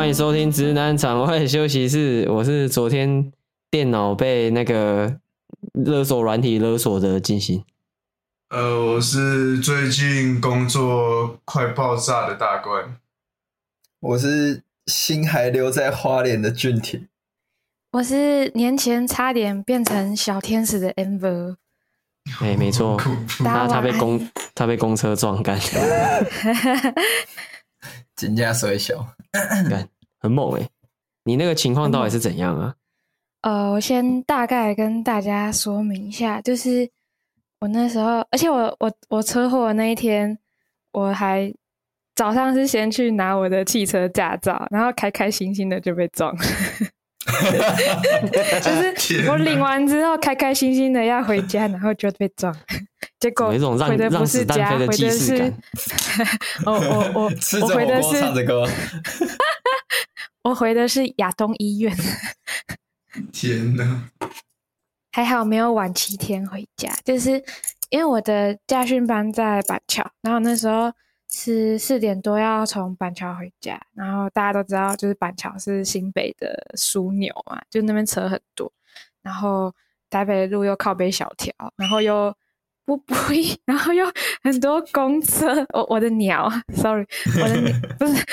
欢迎收听直男场外休息室。我是昨天电脑被那个勒索软体勒索的进行。呃，我是最近工作快爆炸的大冠。我是心还留在花莲的俊廷。我是年前差点变成小天使的 Amber。哎、欸，没错，他他被公他被公车撞干。金价衰小，很猛哎、欸！你那个情况到底是怎样啊？呃，我先大概跟大家说明一下，就是我那时候，而且我我我车祸那一天，我还早上是先去拿我的汽车驾照，然后开开心心的就被撞。就是 我领完之后，开开心心的要回家，然后就被撞。结果回的不是家，回的是 我我我我回的是唱着歌，我回的是亚东医院。天哪！还好没有晚七天回家，就是因为我的驾训班在板桥，然后那时候。是四点多要从板桥回家，然后大家都知道，就是板桥是新北的枢纽嘛，就那边车很多，然后台北的路又靠北小条，然后又不不一，然后又很多公车，我我的鸟，sorry，我的鸟不是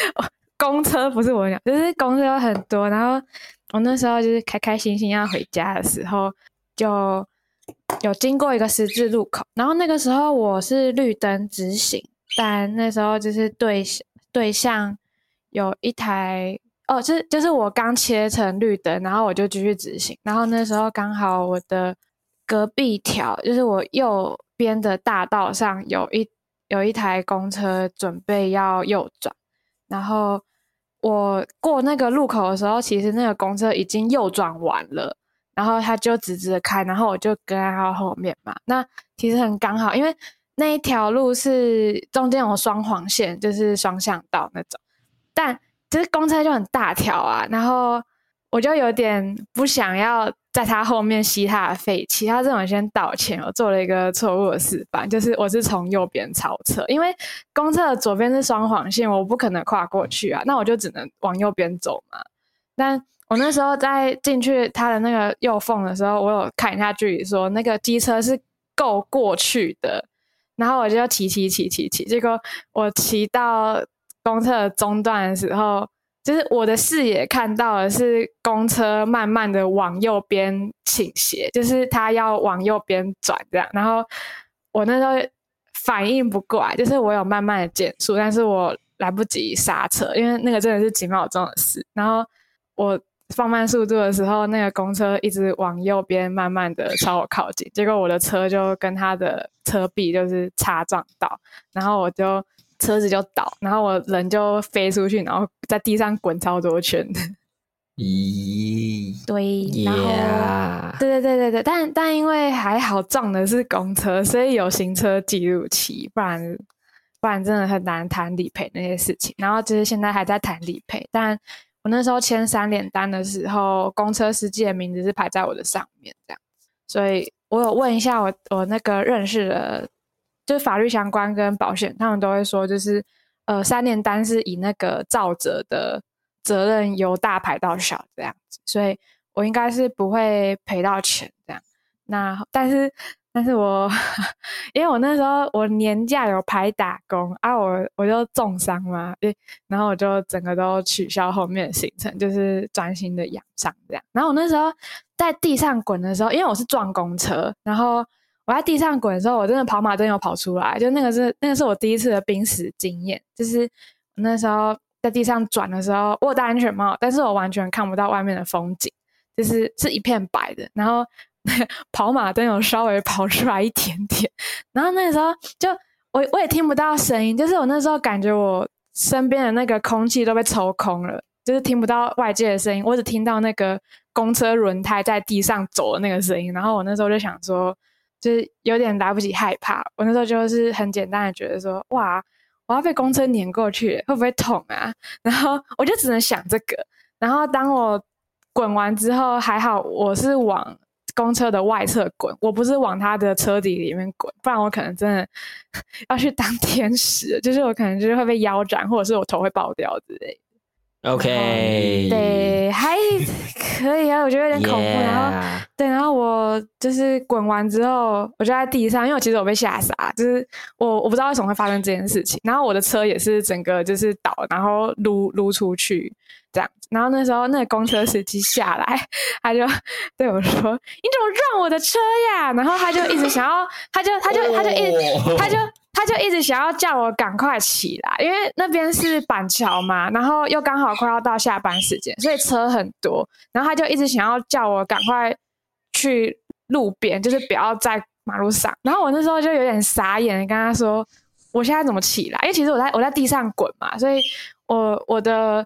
公车，不是我的鸟，就是公车有很多，然后我那时候就是开开心心要回家的时候，就有经过一个十字路口，然后那个时候我是绿灯直行。但那时候就是对对向有一台哦，就是就是我刚切成绿灯，然后我就继续直行，然后那时候刚好我的隔壁条就是我右边的大道上有一有一台公车准备要右转，然后我过那个路口的时候，其实那个公车已经右转完了，然后他就直直的开，然后我就跟在他后面嘛，那其实很刚好，因为。那一条路是中间有双黄线，就是双向道那种，但其实公车就很大条啊，然后我就有点不想要在他后面吸他的废气，他这种先道歉，我做了一个错误的示范，就是我是从右边超车，因为公厕左边是双黄线，我不可能跨过去啊，那我就只能往右边走嘛。但我那时候在进去他的那个右缝的时候，我有看一下距离，说那个机车是够过去的。然后我就骑骑骑骑骑，结果我骑到公厕中段的时候，就是我的视野看到的是公车慢慢的往右边倾斜，就是它要往右边转这样。然后我那时候反应不过来，就是我有慢慢的减速，但是我来不及刹车，因为那个真的是几秒钟的事。然后我。放慢速度的时候，那个公车一直往右边慢慢的朝我靠近，结果我的车就跟他的车壁就是擦撞到，然后我就车子就倒，然后我人就飞出去，然后在地上滚超多圈。咦？对，然后.对对对对对，但但因为还好撞的是公车，所以有行车记录器，不然不然真的很难谈理赔那些事情。然后就是现在还在谈理赔，但。我那时候签三联单的时候，公车司机的名字是排在我的上面，这样，所以我有问一下我我那个认识的，就是法律相关跟保险，他们都会说，就是呃三年单是以那个肇责的责任由大排到小这样子，所以我应该是不会赔到钱这样。那但是。但是我 因为我那时候我年假有排打工啊我，我就重伤嘛，然后我就整个都取消后面行程，就是专心的养伤这样。然后我那时候在地上滚的时候，因为我是撞公车，然后我在地上滚的时候，我真的跑马灯有跑出来，就那个是那个是我第一次的濒死经验，就是那时候在地上转的时候，我戴安全帽，但是我完全看不到外面的风景，就是是一片白的，然后。跑马灯有稍微跑出来一点点，然后那时候就我我也听不到声音，就是我那时候感觉我身边的那个空气都被抽空了，就是听不到外界的声音，我只听到那个公车轮胎在地上走的那个声音。然后我那时候就想说，就是有点来不及害怕，我那时候就是很简单的觉得说，哇，我要被公车碾过去，会不会痛啊？然后我就只能想这个。然后当我滚完之后，还好我是往。公车的外侧滚，我不是往他的车底里面滚，不然我可能真的 要去当 天使，就是我可能就是会被腰斩，或者是我头会爆掉之类。OK，对，还可以啊，我觉得有点恐怖。然后，对，然后我就是滚完之后，我就在地上，因为我其实我被吓傻，就是我我不知道为什么会发生这件事情。然后我的车也是整个就是倒，然后撸撸出去这样。然后那时候那个公车司机下来，他就对我说：“你怎么撞我的车呀？”然后他就一直想要，他就他就他就一直他就。他就一直想要叫我赶快起来，因为那边是板桥嘛，然后又刚好快要到下班时间，所以车很多。然后他就一直想要叫我赶快去路边，就是不要在马路上。然后我那时候就有点傻眼，跟他说：“我现在怎么起来？”因为其实我在我在地上滚嘛，所以我我的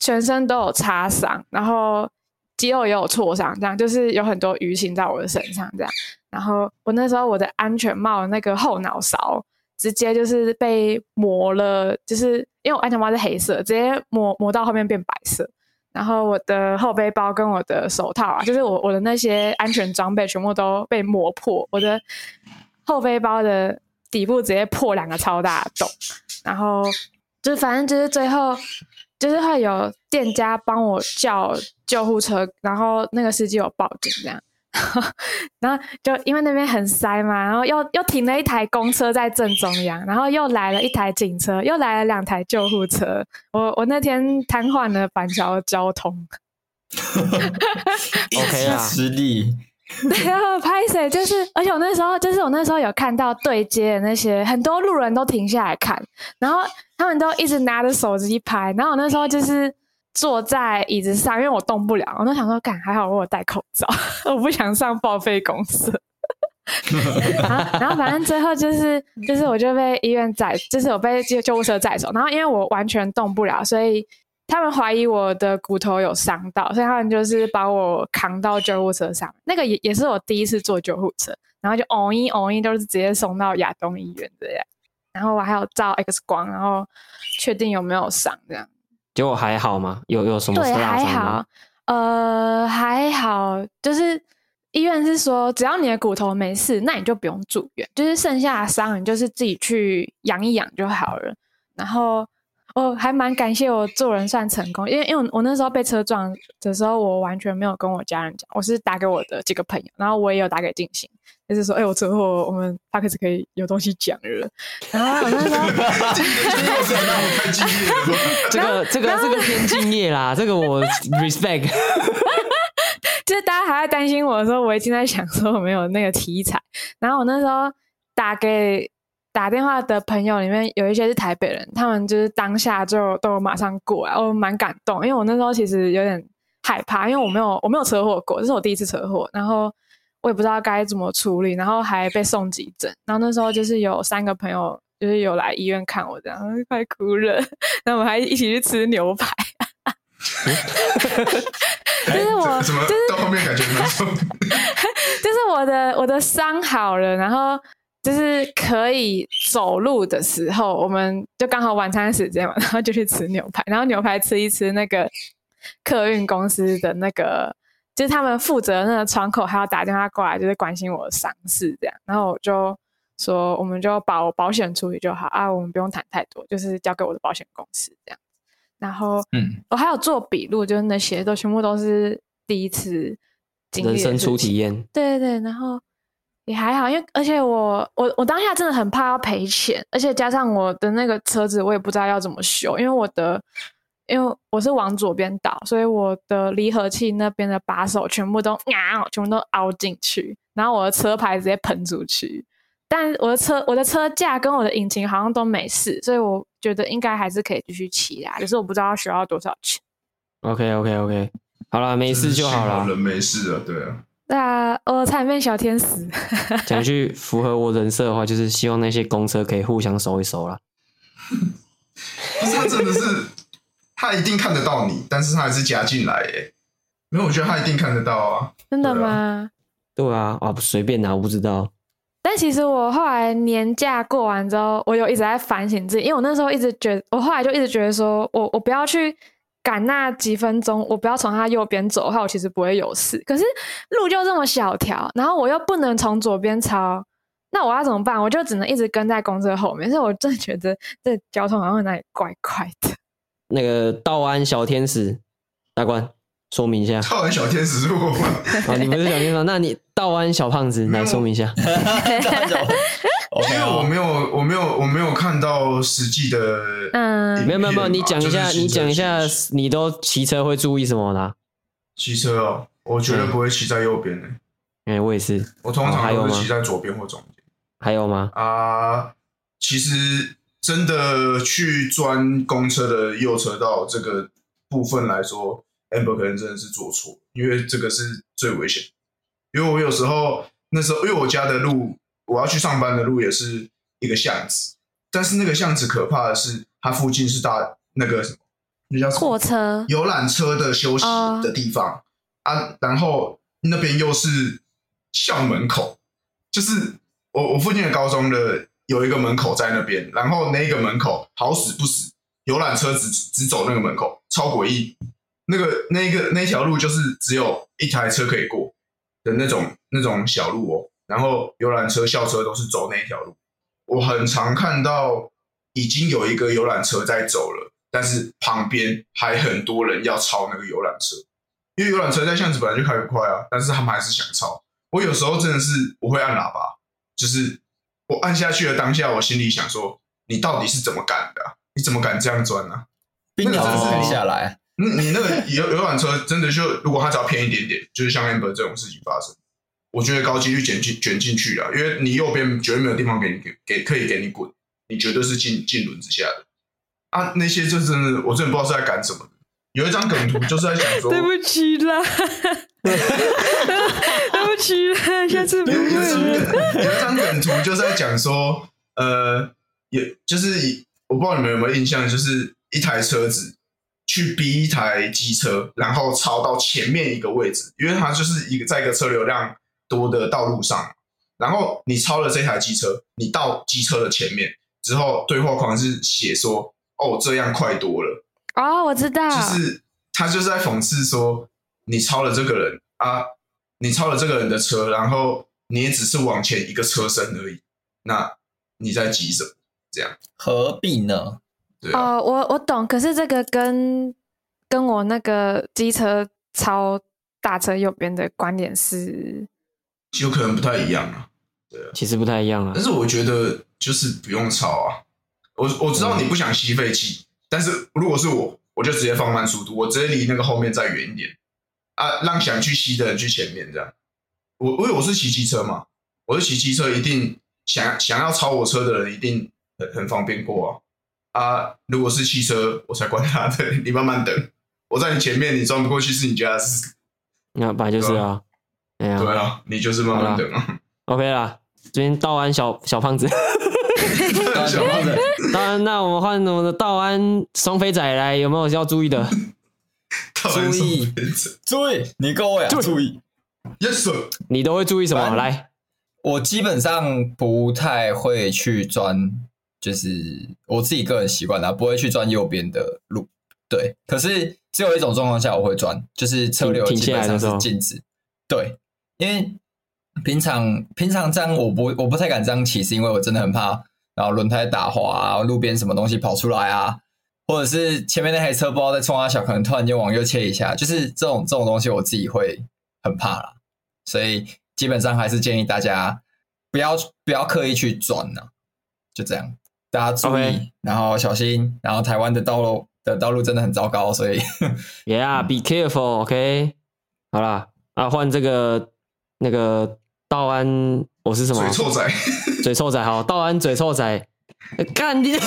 全身都有擦伤，然后肌肉也有挫伤，这样就是有很多淤青在我的身上这样。然后我那时候我的安全帽那个后脑勺。直接就是被磨了，就是因为我安全帽是黑色，直接磨磨到后面变白色。然后我的后背包跟我的手套啊，就是我我的那些安全装备全部都被磨破。我的后背包的底部直接破两个超大洞。然后就是反正就是最后就是会有店家帮我叫救护车，然后那个司机有报警这样。然后就因为那边很塞嘛，然后又又停了一台公车在正中央，然后又来了一台警车，又来了两台救护车。我我那天瘫痪了板桥的交通。OK 啊，实力。对啊拍谁就是，而且我那时候就是我那时候有看到对接的那些很多路人都停下来看，然后他们都一直拿着手机拍，然后我那时候就是。坐在椅子上，因为我动不了，我都想说，干还好我有戴口罩，我不想上报废公司。然后，然后反正最后就是，就是我就被医院载，就是我被救救护车载走。然后因为我完全动不了，所以他们怀疑我的骨头有伤到，所以他们就是把我扛到救护车上。那个也也是我第一次坐救护车，然后就哦一哦一，都是直接送到亚东医院这样。然后我还有照 X 光，然后确定有没有伤这样。结果还好吗？有有什么伤？对，还好，呃，还好，就是医院是说，只要你的骨头没事，那你就不用住院，就是剩下的伤，你就是自己去养一养就好了。然后我还蛮感谢我做人算成功，因为因为我那时候被车撞的时候，我完全没有跟我家人讲，我是打给我的几个朋友，然后我也有打给静心。就是说，哎、欸，我车祸，我们他开始可以有东西讲了。然后我那时候，这个这个这个偏敬业啦，这个我 respect。就是大家还在担心我的时候，我已经在想说我没有那个题材。然后我那时候打给打电话的朋友里面有一些是台北人，他们就是当下就都马上过来，我蛮感动，因为我那时候其实有点害怕，因为我没有我没有车祸过，这是我第一次车祸，然后。我也不知道该怎么处理，然后还被送急诊。然后那时候就是有三个朋友，就是有来医院看我，这样快哭了。然后我们还一起去吃牛排。就是我，就是到后面感觉。就是我的我的伤好了，然后就是可以走路的时候，我们就刚好晚餐时间嘛，然后就去吃牛排。然后牛排吃一吃，那个客运公司的那个。就是他们负责那个窗口还要打电话过来，就是关心我的伤势这样，然后我就说，我们就保保险处理就好啊，我们不用谈太多，就是交给我的保险公司这样。然后，嗯，我还有做笔录，就是那些都全部都是第一次经历，人生初体验。对对对，然后也还好，因为而且我我我当下真的很怕要赔钱，而且加上我的那个车子，我也不知道要怎么修，因为我的。因为我是往左边倒，所以我的离合器那边的把手全部都啊，全部都凹进去，然后我的车牌直接喷出去。但我的车、我的车架跟我的引擎好像都没事，所以我觉得应该还是可以继续骑啦。可是我不知道需要多少钱。OK OK OK，好了，没事就好了。人没事了，对啊。对啊，我差点变小天使。讲句符合我人设的话，就是希望那些公车可以互相收一收啦。不是，他真的是。他一定看得到你，但是他还是加进来耶。没有，我觉得他一定看得到啊。真的吗？对啊，啊，不随便拿，我不知道。但其实我后来年假过完之后，我有一直在反省自己，因为我那时候一直觉得，我后来就一直觉得说，我我不要去赶那几分钟，我不要从他右边走的话，我其实不会有事。可是路就这么小条，然后我又不能从左边超，那我要怎么办？我就只能一直跟在公车后面。所以我真的觉得这交通好像哪里怪怪的。那个道安小天使大官说明一下。道安小天使是我吗？啊，你不是小天使，那你道安小胖子来说明一下。因为我没有，我没有，我没有看到实际的。嗯，没有没有没有，你讲一下，你讲一下，你都骑车会注意什么啦？骑车哦，我绝对不会骑在右边的。哎，我也是。我通常都是骑在左边或中间。还有吗？啊，其实真的去钻公车的右车道这个部分来说，Amber 可能真的是做错，因为这个是最危险。因为我有时候那时候，因为我家的路。我要去上班的路也是一个巷子，但是那个巷子可怕的是，它附近是大那个什么，那叫什么？货车、游览车的休息的地方、oh. 啊，然后那边又是校门口，就是我我附近的高中的有一个门口在那边，然后那个门口好死不死，游览车只只走那个门口，超诡异。那个那个那条路就是只有一台车可以过的那种那种小路哦。然后游览车、校车都是走那一条路，我很常看到已经有一个游览车在走了，但是旁边还很多人要超那个游览车，因为游览车在巷子本来就开不快啊，但是他们还是想超。我有时候真的是我会按喇叭，就是我按下去的当下，我心里想说：你到底是怎么敢的啊？你怎么敢这样钻呢？冰鸟真是下来，你你那个游游览车真的就如果它只要偏一点点，就是像 Amber 这种事情发生。我觉得高几率卷进卷进去了，因为你右边绝对没有地方给你给给可以给你滚，你绝对是进进轮子下的啊！那些就真的，我真的不知道是在干什么的。有一张梗图就是在讲说，对不起啦，对不起啦，下次不会了。有一张梗图就是在讲说，呃，也就是我不知道你们有没有印象，就是一台车子去逼一台机车，然后超到前面一个位置，因为它就是一个在一个车流量。多的道路上，然后你超了这台机车，你到机车的前面之后，对话框是写说：“哦，这样快多了。”哦，我知道，就是他就是在讽刺说，你超了这个人啊，你超了这个人的车，然后你也只是往前一个车身而已，那你在急什么？这样何必呢？对啊，哦，我我懂，可是这个跟跟我那个机车超大车右边的观点是。有可能不太一样啊，对啊，其实不太一样啊。但是我觉得就是不用超啊。我我知道你不想吸废气，嗯，但是如果是我，我就直接放慢速度，我直接离那个后面再远一点啊，让想去吸的人去前面这样。我因为我是骑机车嘛，我是骑机车，一定想想要超我车的人一定很很方便过啊啊！如果是汽车，我才管他的，你慢慢等，我在你前面，你钻不过去是你家的事。那本来就是啊。对啊，对啊，你就是慢慢等啊。OK 啦，今天道安小小胖子，小胖子。道安，那我们换我们的道安双飞仔来，有没有要注意的？注意，注意，你各位啊，注意。Yes sir，你都会注意什么？来，我基本上不太会去钻，就是我自己个人习惯啦，不会去钻右边的路。对，可是只有一种状况下我会钻，就是车流基本上是静止。对。因为平常平常这样我不我不太敢这样骑，是因为我真的很怕，然后轮胎打滑啊，路边什么东西跑出来啊，或者是前面那台车不知道在冲啊小，可能突然间往右切一下，就是这种这种东西我自己会很怕啦。所以基本上还是建议大家不要不要刻意去转呢，就这样，大家注意，Okay. 然后小心，然后台湾的道路的道路真的很糟糕，所以 Yeah，be careful，OK，okay? 好啦，啊换这个。那个道安，我是什么？嘴臭仔，嘴臭仔，好，道安嘴臭仔，干你！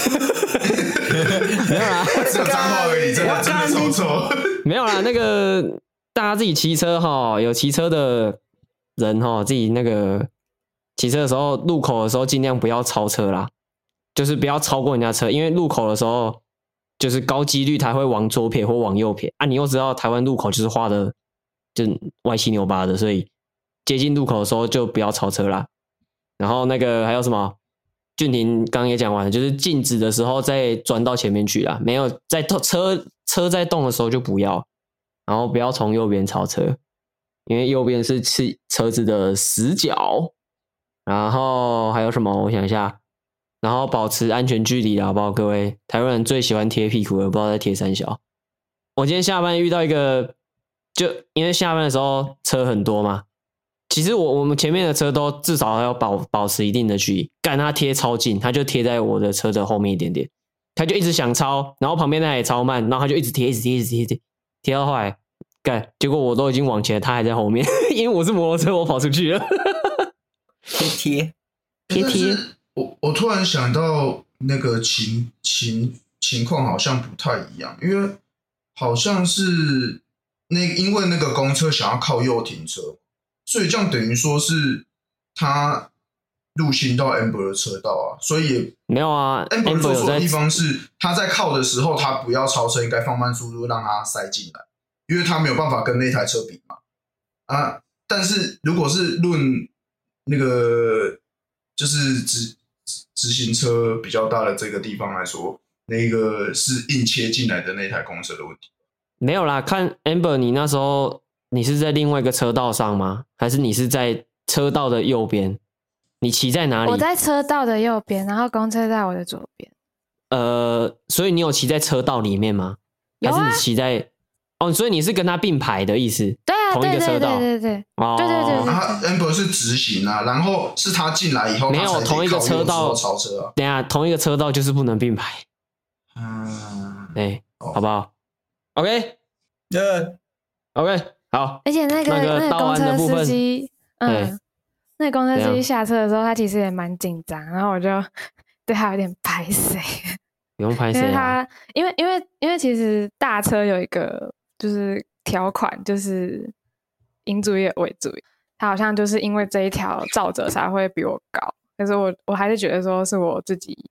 没有啦，只有脏话而已，真的真的臭臭。没有啦，那个大家自己骑车哈，有骑车的人哈，自己那个骑车的时候，路口的时候尽量不要超车啦，就是不要超过人家车，因为路口的时候就是高几率他会往左撇或往右撇啊。你又知道台湾路口就是画的就歪七扭八的，所以。接近路口的时候就不要超车啦，然后那个还有什么？俊廷刚刚也讲完了，就是静止的时候再钻到前面去啦，没有在动车车在动的时候就不要，然后不要从右边超车，因为右边是车车子的死角。然后还有什么？我想一下，然后保持安全距离啦，好不好？各位，台湾人最喜欢贴屁股了，不知道在贴三小。我今天下班遇到一个，就因为下班的时候车很多嘛，其实我我们前面的车都至少要保保持一定的距离，干他贴超近，他就贴在我的车的后面一点点，他就一直想超，然后旁边那也超慢，然后他就一直贴，一直贴，一直贴，贴贴到后来，干，结果我都已经往前，他还在后面，因为我是摩托车，我跑出去了，贴 贴贴贴。我我突然想到那个情情情况好像不太一样，因为好像是那因为那个公车想要靠右停车，所以这样等于说是他入侵到 Amber 的车道啊，所以没有啊，Amber 做错的地方是他在靠的时候，他不要超车，应该放慢速度让他塞进来，因为他没有办法跟那台车比嘛。啊，但是如果是论那个就是只。直行车比较大的这个地方来说，那个是硬切进来的那台公车的问题。没有啦，看 Amber，你那时候你是在另外一个车道上吗？还是你是在车道的右边？你骑在哪里？我在车道的右边，然后公车在我的左边。呃，所以你有骑在车道里面吗？还是你骑在？哦，所以你是跟他并排的意思？对啊，同一个车道，对对对对，哦，对对对对。他 Amber 是直行啊，然后是他进来以后，没有同一个车道超车啊。等下，同一个车道就是不能并排。嗯，对，好不好？OK，呃，OK，好。而且那个那个公车司机，嗯，那个公车司机下车的时候，他其实也蛮紧张，然后我就 对他有点拍谢，不用拍谢，因为他因为因为因为其实大车有一个。就是条款，就是应注意为注意。他好像就是因为这一条照着才会比我高，但是我我还是觉得说是我自己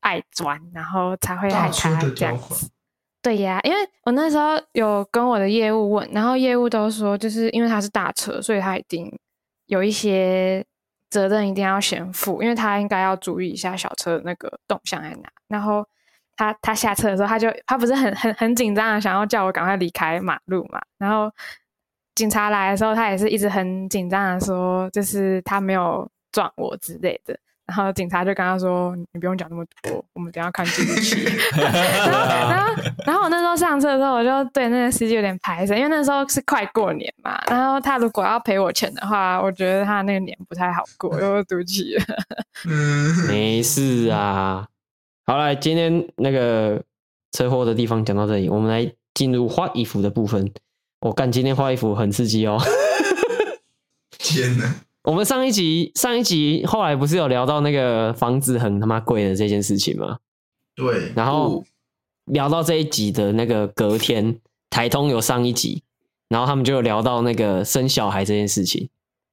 爱钻，然后才会害他这样子。对呀，因为我那时候有跟我的业务问，然后业务都说，就是因为他是大车，所以他一定有一些责任一定要先负，因为他应该要注意一下小车的那个动向在哪，然后。他他下车的时候，他就他不是很很很紧张的，想要叫我赶快离开马路嘛。然后警察来的时候，他也是一直很紧张的说，就是他没有撞我之类的。然后警察就跟他说：“你不用讲那么多，我们等下看进去。”然后然 后然后我那时候上车的时候，我就对那个司机有点排斥，因为那时候是快过年嘛。然后他如果要赔我钱的话，我觉得他那个年不太好过，又赌气了。嗯，没事啊。好了，今天那个车祸的地方讲到这里，我们来进入画衣服的部分。我干，今天画衣服很刺激哦！天哪！我们上一集上一集后来不是有聊到那个房子很他妈贵的这件事情吗？对。然后聊到这一集的那个隔天，台通有上一集，然后他们就有聊到那个生小孩这件事情。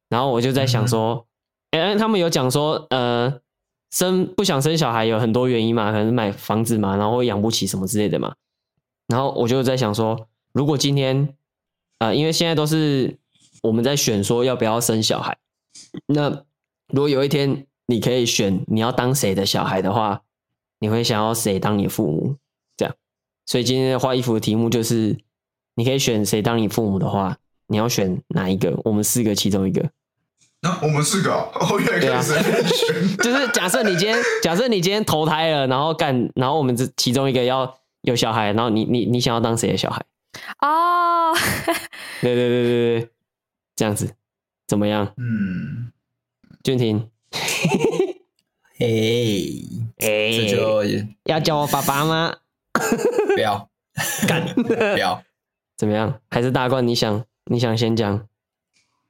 然后我就在想说，哎、嗯，他们有讲说，呃。生不想生小孩有很多原因嘛，可能买房子嘛，然后养不起什么之类的嘛。然后我就在想说，如果今天，呃，因为现在都是我们在选说要不要生小孩，那如果有一天你可以选你要当谁的小孩的话，你会想要谁当你父母？这样，所以今天画衣服的题目就是，你可以选谁当你父母的话，你要选哪一个？我们四个其中一个。啊、我们四个哦，原来可以选，就是假设你今天，假设你今天投胎了，然后干，然后我们这其中一个要有小孩，然后你你你想要当谁的小孩？哦，对对对对对，这样子。怎么样？嗯，俊廷，嘿，哎，这就要叫我爸爸吗？不要，干，不要，怎么样？还是大冠，你想你想先讲？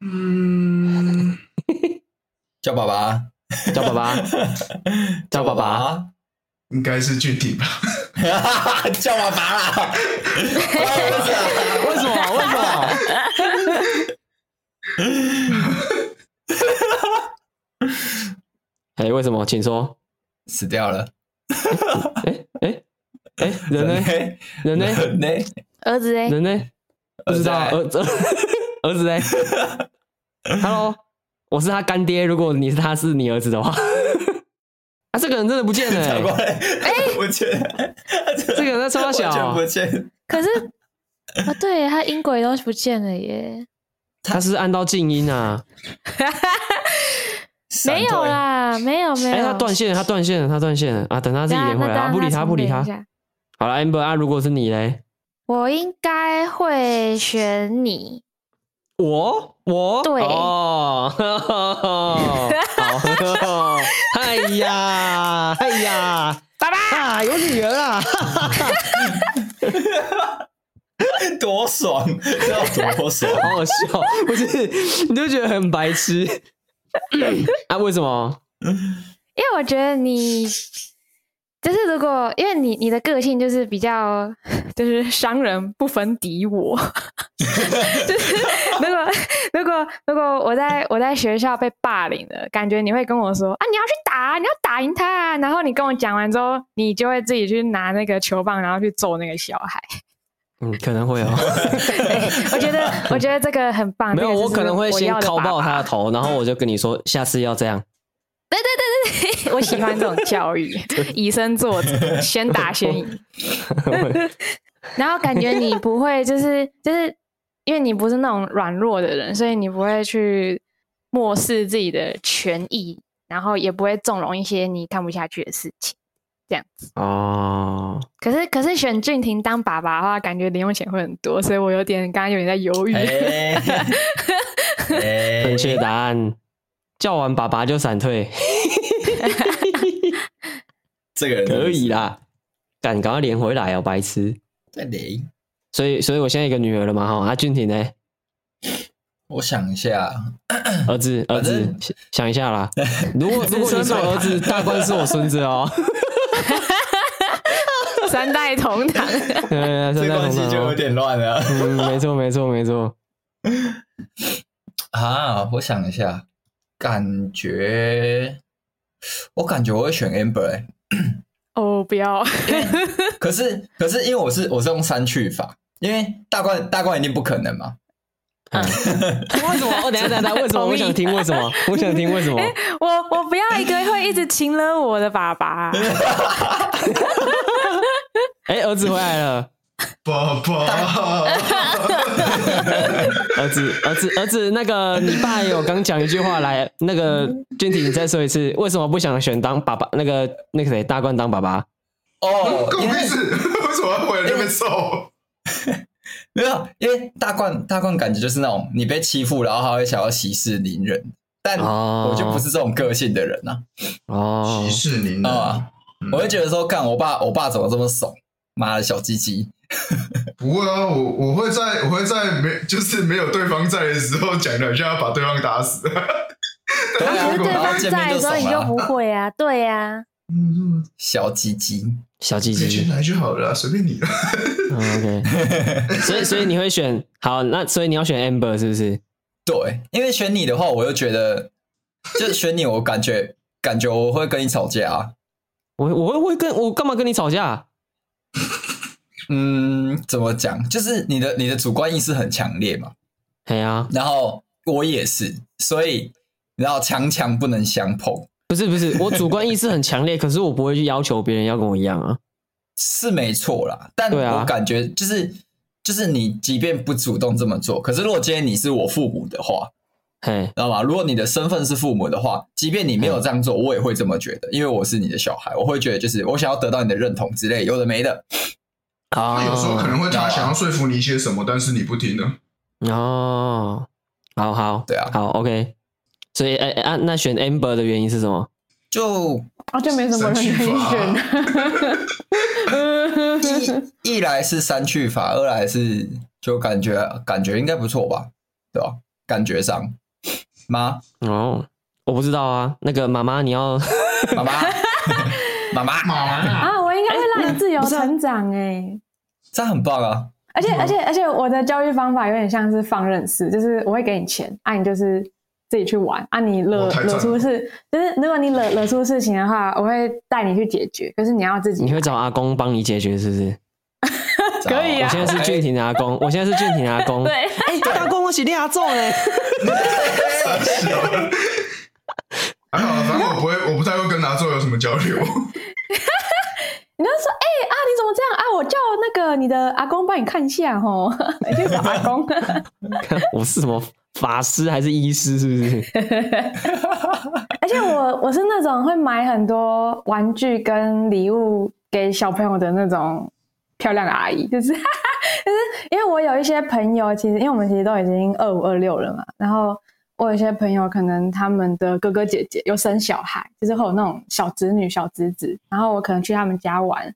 嗯。叫爸爸，叫爸爸，叫爸爸，应该是具体吧？叫爸爸啦！为什么？为什么？哎，为什么？请说。死掉了。哎哎哎，人呢？人呢？人呢？儿子呢？人呢？不知道。儿子，儿子嘞？Hello。我是他干爹，如果你是他是你儿子的话，啊，这个人真的不见了、欸，哎、欸，不见，这个人在超小，不见，可是啊，对他音轨都不见了耶，他是按到静音啊，没有啦，没有没有。哎，他断线了，他断线了，他断线了啊！等他自己连回来啊，不理他，不理他。好了，amber 啊，如果是你嘞，我应该会选你。我我对哦，好，哎呀哎呀，爸爸啊，有女儿啊，多爽，要多爽，好好笑，不是？你就觉得很白痴啊？为什么？因为我觉得你。就是如果因为你你的个性就是比较 就是商人不分敌我，就是如果如果如果我在我在学校被霸凌了，感觉你会跟我说啊，你要去打，你要打赢他啊，然后你跟我讲完之后，你就会自己去拿那个球棒，然后去揍那个小孩。嗯，可能会哦。我觉得我觉得这个很棒。没有，我可能会先敲爆他的头，然后我就跟你说，下次要这样。对对对对对，我喜欢这种教育，以身作则，先打先赢。然后感觉你不会，就是就是，因为你不是那种软弱的人，所以你不会去漠视自己的权益，然后也不会纵容一些你看不下去的事情，这样子。哦。可是可是选俊廷当爸爸的话，感觉零用钱会很多，所以我有点刚刚有点在犹豫。正确答案。叫完爸爸就闪退，这个人可以啦，赶赶快连回来哦，白痴！再连，所以所以我现在一个女儿了嘛，哈，阿俊廷呢？我想一下，儿子儿子想一下啦。如果如果你是儿子，大官是我孙子哦，三代同堂，对，这关系就有点乱了。嗯，没错没错没错。啊，我想一下。感觉，我感觉我会选 Amber 哎、欸，哦，不要。可是，可是，因为我是我是用删去法，因为大冠大冠一定不可能嘛。嗯、为什么？我等下等下，为什么？我想听为什么？我想听为什么？欸、我我不要一个会一直亲了我的爸爸。哎、欸，儿子回来了。爸爸，儿子，儿子，儿子，那个你爸有刚讲一句话来，那个俊廷，你再说一次，为什么不想选当爸爸？那个那个谁，大冠当爸爸？哦，狗屁事，为什么要回来这边揍？没有，因为大冠大冠感觉就是那种你被欺负，然后他会想要息事宁人，但我就不是这种个性的人呐、啊。哦，息事宁人啊，我会觉得说，干我爸，我爸怎么这么怂？妈的小鸡鸡！不会啊，我我会在我会在没就是没有对方在的时候讲两下，把对方打死。对啊，对方在的时候你就不会啊，对呀、啊。嗯，小鸡鸡，小鸡鸡，选来就好了，随便你了。OK，所以所以你会选好，那所以你要选 Amber 是不是？对，因为选你的话，我又觉得就选你，我感觉感觉我会跟你吵架啊。我我会会跟我干嘛跟你吵架？嗯，怎么讲？就是你的你的主观意识很强烈嘛。对啊，然后我也是，所以然后强强不能相碰。不是不是，我主观意识很强烈，可是我不会去要求别人要跟我一样啊。是没错啦，但我感觉就是、啊、就是你即便不主动这么做，可是如果今天你是我父母的话，嘿，知道吗？如果你的身份是父母的话，即便你没有这样做，我也会这么觉得，因为我是你的小孩，我会觉得就是我想要得到你的认同之类，有的没的。啊，有时候可能会他想要说服你一些什么，但是你不听呢。哦，好好，对啊，好，OK。所以，哎、欸、啊，那选 Amber 的原因是什么？就啊，就没什么人可以选。一一来是删去法，二来是就感觉感觉应该不错吧，对吧？感觉上妈哦，我不知道啊。那个妈妈，你要妈妈 妈妈妈啊，我应该会让你自由成长哎、欸。这很棒啊！而且而且而且，我的教育方法有点像是放任式，就是我会给你钱，啊，你就是自己去玩，啊，你惹惹出事，就是如果你惹惹出事情的话，我会带你去解决，可是你要自己。你会找阿公帮你解决，是不是？可以啊！我现在是俊廷的阿公，我现在是俊廷的阿公。对，哎、欸，阿公，我是你阿祖哎。还好，反正我不会，我不太会跟阿祖有什么交流。你就说，哎、欸、啊，你怎么这样啊？我叫那个你的阿公帮你看一下吼，你去找阿公。我是什么法师还是医师？是不是？而且我我是那种会买很多玩具跟礼物给小朋友的那种漂亮的阿姨，就是 就是因为我有一些朋友，其实因为我们其实都已经二五二六了嘛，然后我有一些朋友可能他们的哥哥姐姐有生小孩，就是会有那种小侄女、小侄子，然后我可能去他们家玩，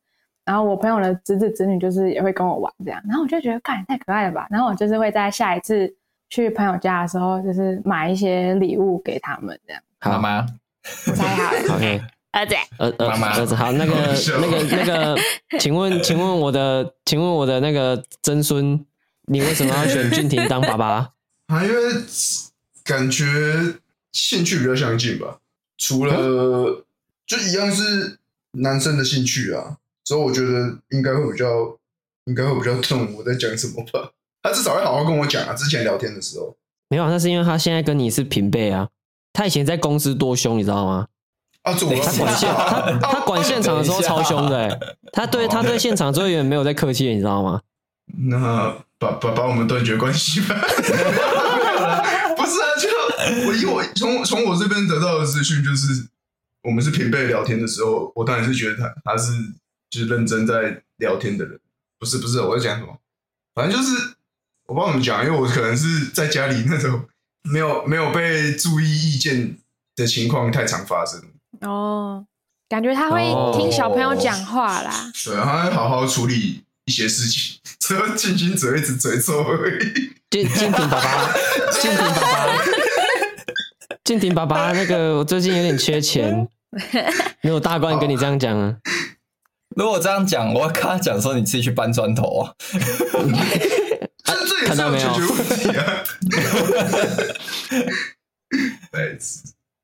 然后我朋友的侄子侄女就是也会跟我玩这样，然后我就觉得，干，太可爱了吧，然后我就是会在下一次。去朋友家的时候，就是买一些礼物给他们，这样。好吗？我猜好了。OK，儿子，儿儿儿子，好，那个那个那个，请问请问我的，请问我的那个曾孙，你为什么要选俊廷当爸爸？啊，因为感觉兴趣比较相近吧。除了就一样是男生的兴趣啊，所以我觉得应该会比较，应该会比较懂我在讲什么吧。他至少会好好跟我讲啊！之前聊天的时候，没有，那是因为他现在跟你是平辈啊。他以前在公司多凶，你知道吗？啊，主他管现他他管现场的时候超凶的、欸，他对他对现场队员没有在客气，你知道吗？那把把把我们断绝关系吧。不是啊，就我以我从从我这边得到的资讯，就是我们是平辈聊天的时候，我当然是觉得他他是就是认真在聊天的人。不是不是，我在讲什么？反正就是。我不知道怎么讲，因为我可能是在家里那种没有没有被注意意见的情况太常发生。哦，感觉他会听小朋友讲话啦。哦、对，他会好好处理一些事情，只有静心嘴一直嘴臭而已。静静婷爸爸，静婷爸爸，静婷爸爸，那个我最近有点缺钱，没有大官跟你这样讲啊。如果这样讲，我要跟他讲说，你自己去搬砖头啊。看到没有？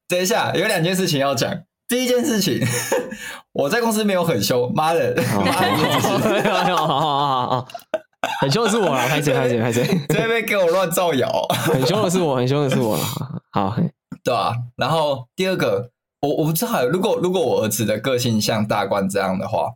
等一下，有两件事情要讲。第一件事情，我在公司没有很凶，妈的，妈的，好好好好，很凶的是我了，拍谁拍谁拍谁，这边给我乱造谣，很凶的是我，很凶的是我，好，对啊。然后第二个，我我不知道，如果如果我儿子的个性像大冠这样的话，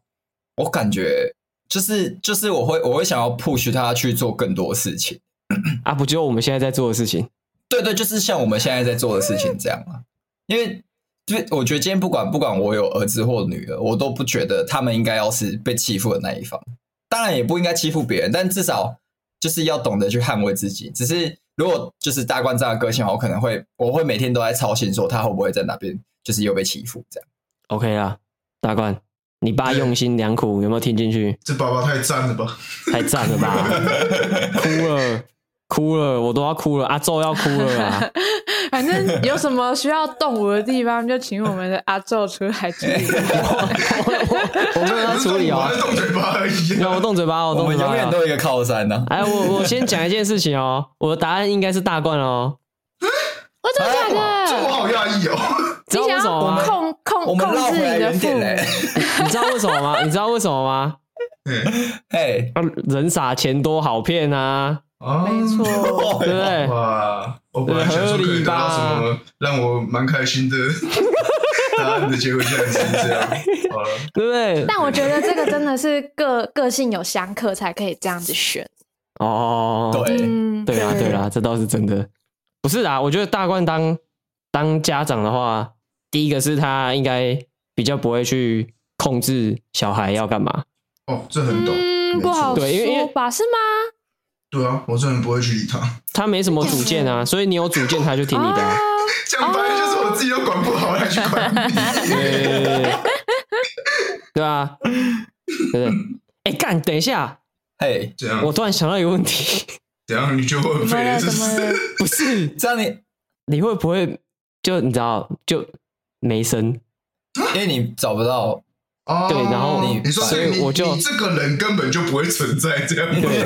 我感觉。就是就是我会我会想要 push 他去做更多事情 啊，不就我们现在在做的事情？对对，就是像我们现在在做的事情这样啊。因为就我觉得今天不管不管我有儿子或女儿，我都不觉得他们应该要是被欺负的那一方。当然也不应该欺负别人，但至少就是要懂得去捍卫自己。只是如果就是大冠这样的个性，我可能会我会每天都在操心，说他会不会在哪边就是又被欺负这样。OK 啊，大冠。你爸用心良苦，有没有听进去？这爸爸太赞了吧！太赞了吧！哭了，哭了，我都要哭了。阿宙要哭了啊！反正有什么需要动武的地方，就请我们的阿宙出来处理。我没有要处理哦，动嘴巴而已。让我动嘴巴，我动嘴巴。我们永远都有一个靠山呢。哎，我我先讲一件事情哦，我的答案应该是大冠哦。我真的假的？这我好讶异哦。知道为什么吗？控控控制你的父母，你知道为什么吗？你知道为什么吗？哎，人傻钱多好骗啊！没错，对不对？哇，我本来想说可以得到什么让我蛮开心的 答案的结果，竟然是这样，好了，对不对？但我觉得这个真的是个个性有相克才可以这样子选哦。对，对啊，对啊，这倒是真的。不是啊，我觉得大冠当当家长的话。第一个是他应该比较不会去控制小孩要干嘛哦，这很懂，嗯，不好说对，因为吧是吗？对啊，我真的不会去理他，他没什么主见啊，所以你有主见他就听你的。讲白了就是我自己都管不好，还去管你？对啊，对不对？哎，干，等一下，嘿，这样，我突然想到一个问题，这样？你就会废，是不是？不是，这样你你会不会就你知道就？没声，因为你找不到哦。对，然后你所以我就这个人根本就不会存在这样。对，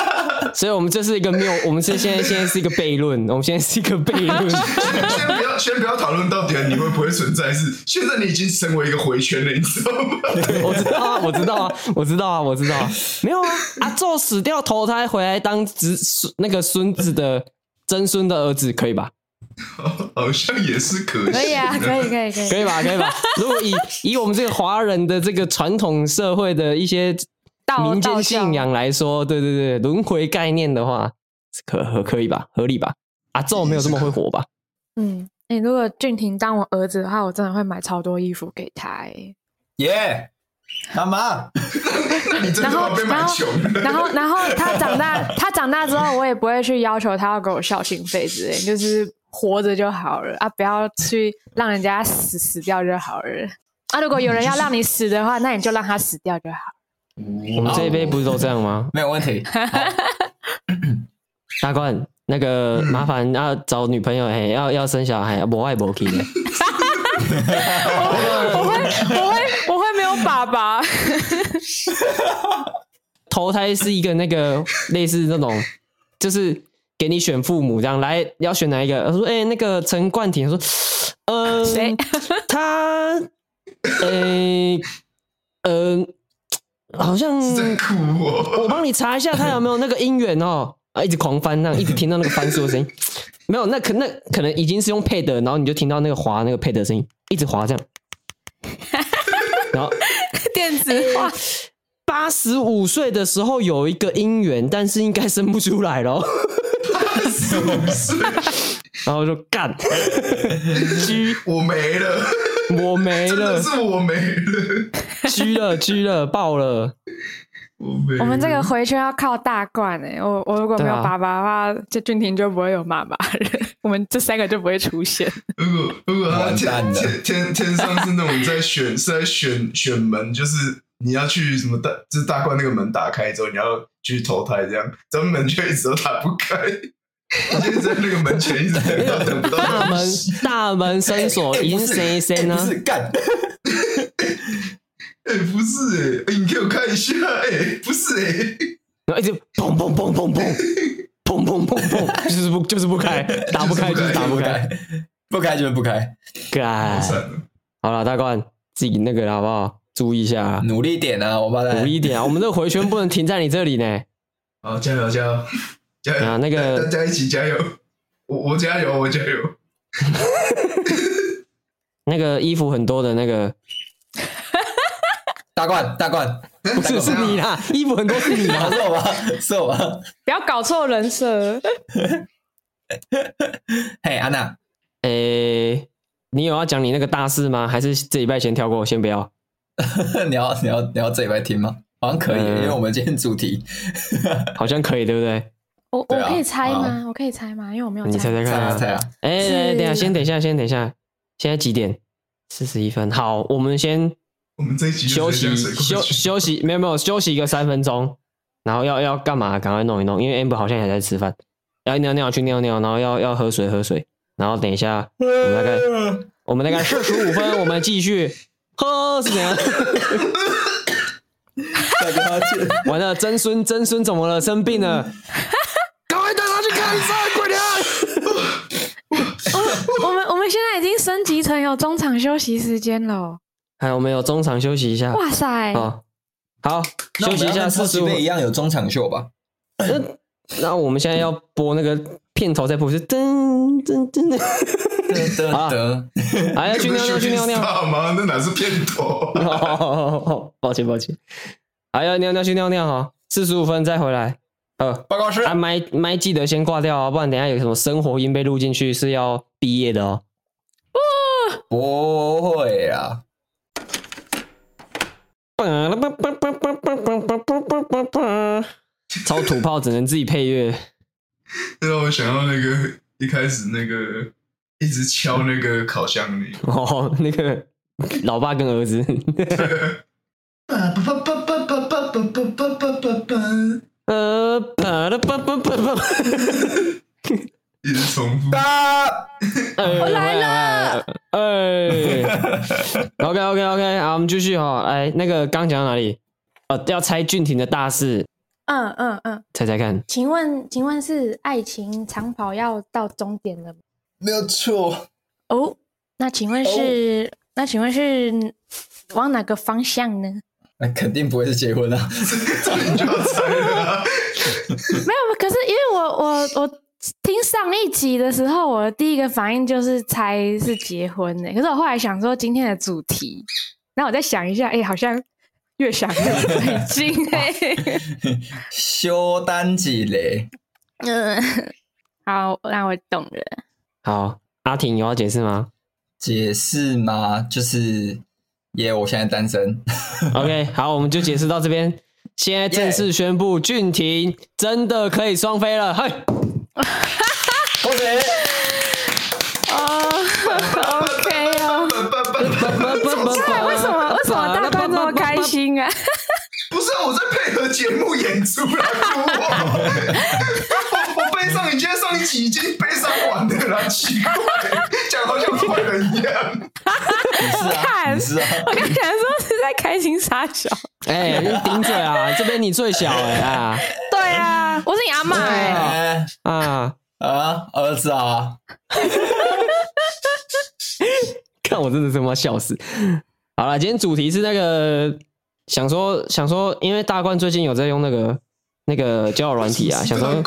所以我们这是一个谬，我们是现在现在是一个悖论，我们现在是一个悖论。先不要先不要讨论到底你会不会存在，是现在你已经成为一个回圈了，你知道吗？我知道啊，我知道啊，我知道啊，我知道啊。没有啊，阿宙死掉投胎回来当子孙那个孙子的曾孙的儿子，可以吧？好像也是可以，可以啊，可以，可以，可以，可以吧？可以吧？如果以以我们这个华人的这个传统社会的一些民间信仰来说，对对对，轮回概念的话，可可可以吧？合理吧？阿宙没有这么会活吧？嗯，你、欸，如果俊廷当我儿子的话，我真的会买超多衣服给他、欸。耶，妈妈，你真的要被买穷。然后，然后他长大，他长大之后，我也不会去要求他要给我孝心费之类，就是活着就好了啊，不要去让人家死死掉就好了啊。如果有人要让你死的话，那你就让他死掉就好。我们这一辈不是都这样吗？没有问题。大冠，那个麻烦要找女朋友，哎，要要生小孩，不爱不去的。我会，我会，我会没有爸爸。投胎是一个那个类似那种，就是给你选父母这样来，要选哪一个？他说，哎，那个陈冠廷说，呃，谁？他，呃，呃。好像我帮你查一下，他有没有那个姻缘哦？啊，一直狂翻，那样一直听到那个翻书的声音，没有，那可那可能已经是用配的然后你就听到那个滑那个 pad 的声音，一直滑这样，然后电子化。八十五岁的时候有一个姻缘，但是应该生不出来了。八十五岁，然后就干，狙 我没了。我没了，是我没了，狙了狙了爆了。我没了。我们这个回圈要靠大冠哎、欸，我我如果没有爸爸的话，这、啊、俊廷就不会有妈妈了，我们这三个就不会出现。如果如果他天天天天上是那种在选是在选选门，就是你要去什么大，就是大冠那个门打开之后，你要去投胎这样，咱们门却一直都打不开。我就在那个门前一直等到等不到大门大门深锁，已经谁谁呢？是干，哎，不是哎，你给我看一下，哎，不是哎，然后一直砰砰砰砰砰砰砰砰砰，就是不就是不开，打不开就是打不开，不开就是不开，干，好了，大冠自己那个好不好？注意一下，努力点啊，我爸在，努力点啊，我们这个回圈不能停在你这里呢。好，加油加油！加油！啊，那个大家一起加油！我我加油，我加油！那个衣服很多的那个 大冠，大冠，不是是你啦！衣服很多是你啦，是我吗？是我吗？不要搞错人设。嘿，安娜，诶，你有要讲你那个大事吗？还是这礼拜先跳过？先不要。你要你要你要这礼拜听吗？好像可以，因为我们今天主题 好像可以，对不对？我我可以猜吗？我可以猜吗？因为我没有猜。你猜猜看，猜啊！哎，等下，先等一下，先等一下。现在几点？四十一分。好，我们先我们这一集休息休休息，没有没有休息一个三分钟。然后要要干嘛？赶快弄一弄，因为 Amber 好像也在吃饭，要尿尿去尿尿，然后要要喝水喝水。然后等一下，我们大概我们大概四十五分，我们继续喝是怎样？完了，曾孙曾孙怎么了？生病了。赶快带他去看医生，快点！我我们我们现在已经升级成有中场休息时间了。还我们有中场休息一下。哇塞！好，好，休息一下四十五。一样有中场秀吧？那那我们现在要播那个片头，再播是噔噔噔噔噔噔。哎呀，去尿尿去尿尿吗？那哪是片头？抱歉抱歉。哎呀，尿尿去尿尿哈，四十五分再回来。呃，报告师，啊麦麦记得先挂掉啊，不然等下有什么生活音被录进去是要毕业的哦。不，不会啊。超土炮，只能自己配乐。这让我想到那个一开始那个一直敲那个烤箱里 哦，那个老爸跟儿子。呃，啪啦啪啪啪啪，一直重复。我来了。哎，OK OK OK，好，我们继续哈。哎，那个刚讲到哪里？哦，要猜俊廷的大事。嗯嗯嗯，猜猜看。请问，请问是爱情长跑要到终点了吗？没有错。哦，那请问是？那请问是往哪个方向呢？那肯定不会是结婚啊！没有，可是因为我我我听上一集的时候，我的第一个反应就是猜是结婚呢。可是我后来想说今天的主题，然后我再想一下，哎、欸，好像越想越 费劲哎。修单子嘞。嗯，好，那我懂了。好，阿婷有要解释吗？解释吗？就是耶，我现在单身。OK，好，我们就解释到这边。现在正式宣布，俊廷真的可以双飞了。嘿，恭喜！哦，OK 哦。为什么？为什么大家这么开心啊？不是啊，我在配合节目演出 悲伤，你今天上一集已经悲伤完了啦，奇怪，讲好像坏人一样。你是啊，你是啊。我刚才说是在开心傻笑。哎，你顶嘴啊！这边你最小哎啊！对啊，我是你阿妈哎啊啊，儿子啊！看我真的是他妈笑死！好了，今天主题是那个想说想说，因为大冠最近有在用那个那个交友软体啊，想说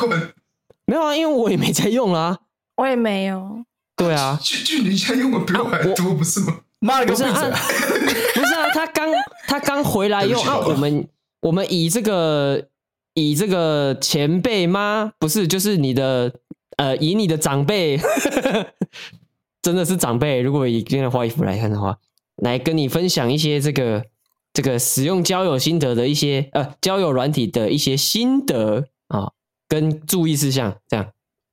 没有啊，因为我也没在用啦，我也没有。对啊，就就你现在用的比我还多，不是吗？妈了个不是啊，不是啊，他刚 他刚回来用啊，我们我们以这个以这个前辈吗？不是，就是你的呃，以你的长辈，真的是长辈。如果以今天的话衣服来看的话，来跟你分享一些这个这个使用交友心得的一些呃交友软体的一些心得啊，跟注意事项，这样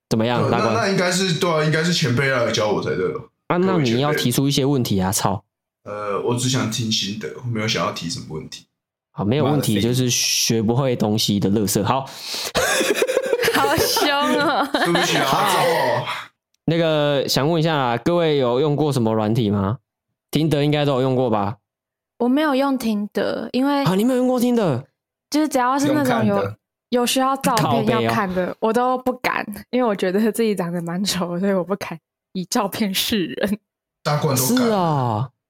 怎么样？那那应该是对啊，应该是前辈来教我才对。啊，那你要提出一些问题啊！操，呃，我只想听心得，我没有想要提什么问题。好，没有问题，就是学不会东西的垃圾。好，好凶哦！对不起啊，好。那个想问一下啦，各位有用过什么软体吗？听得应该都有用过吧？我没有用听得，因为啊，你没有用过听得，就是只要是那种有有需要照片要看的，我都不敢，因为我觉得自己长得蛮丑，所以我不敢。以照片示人，大冠都是啊，对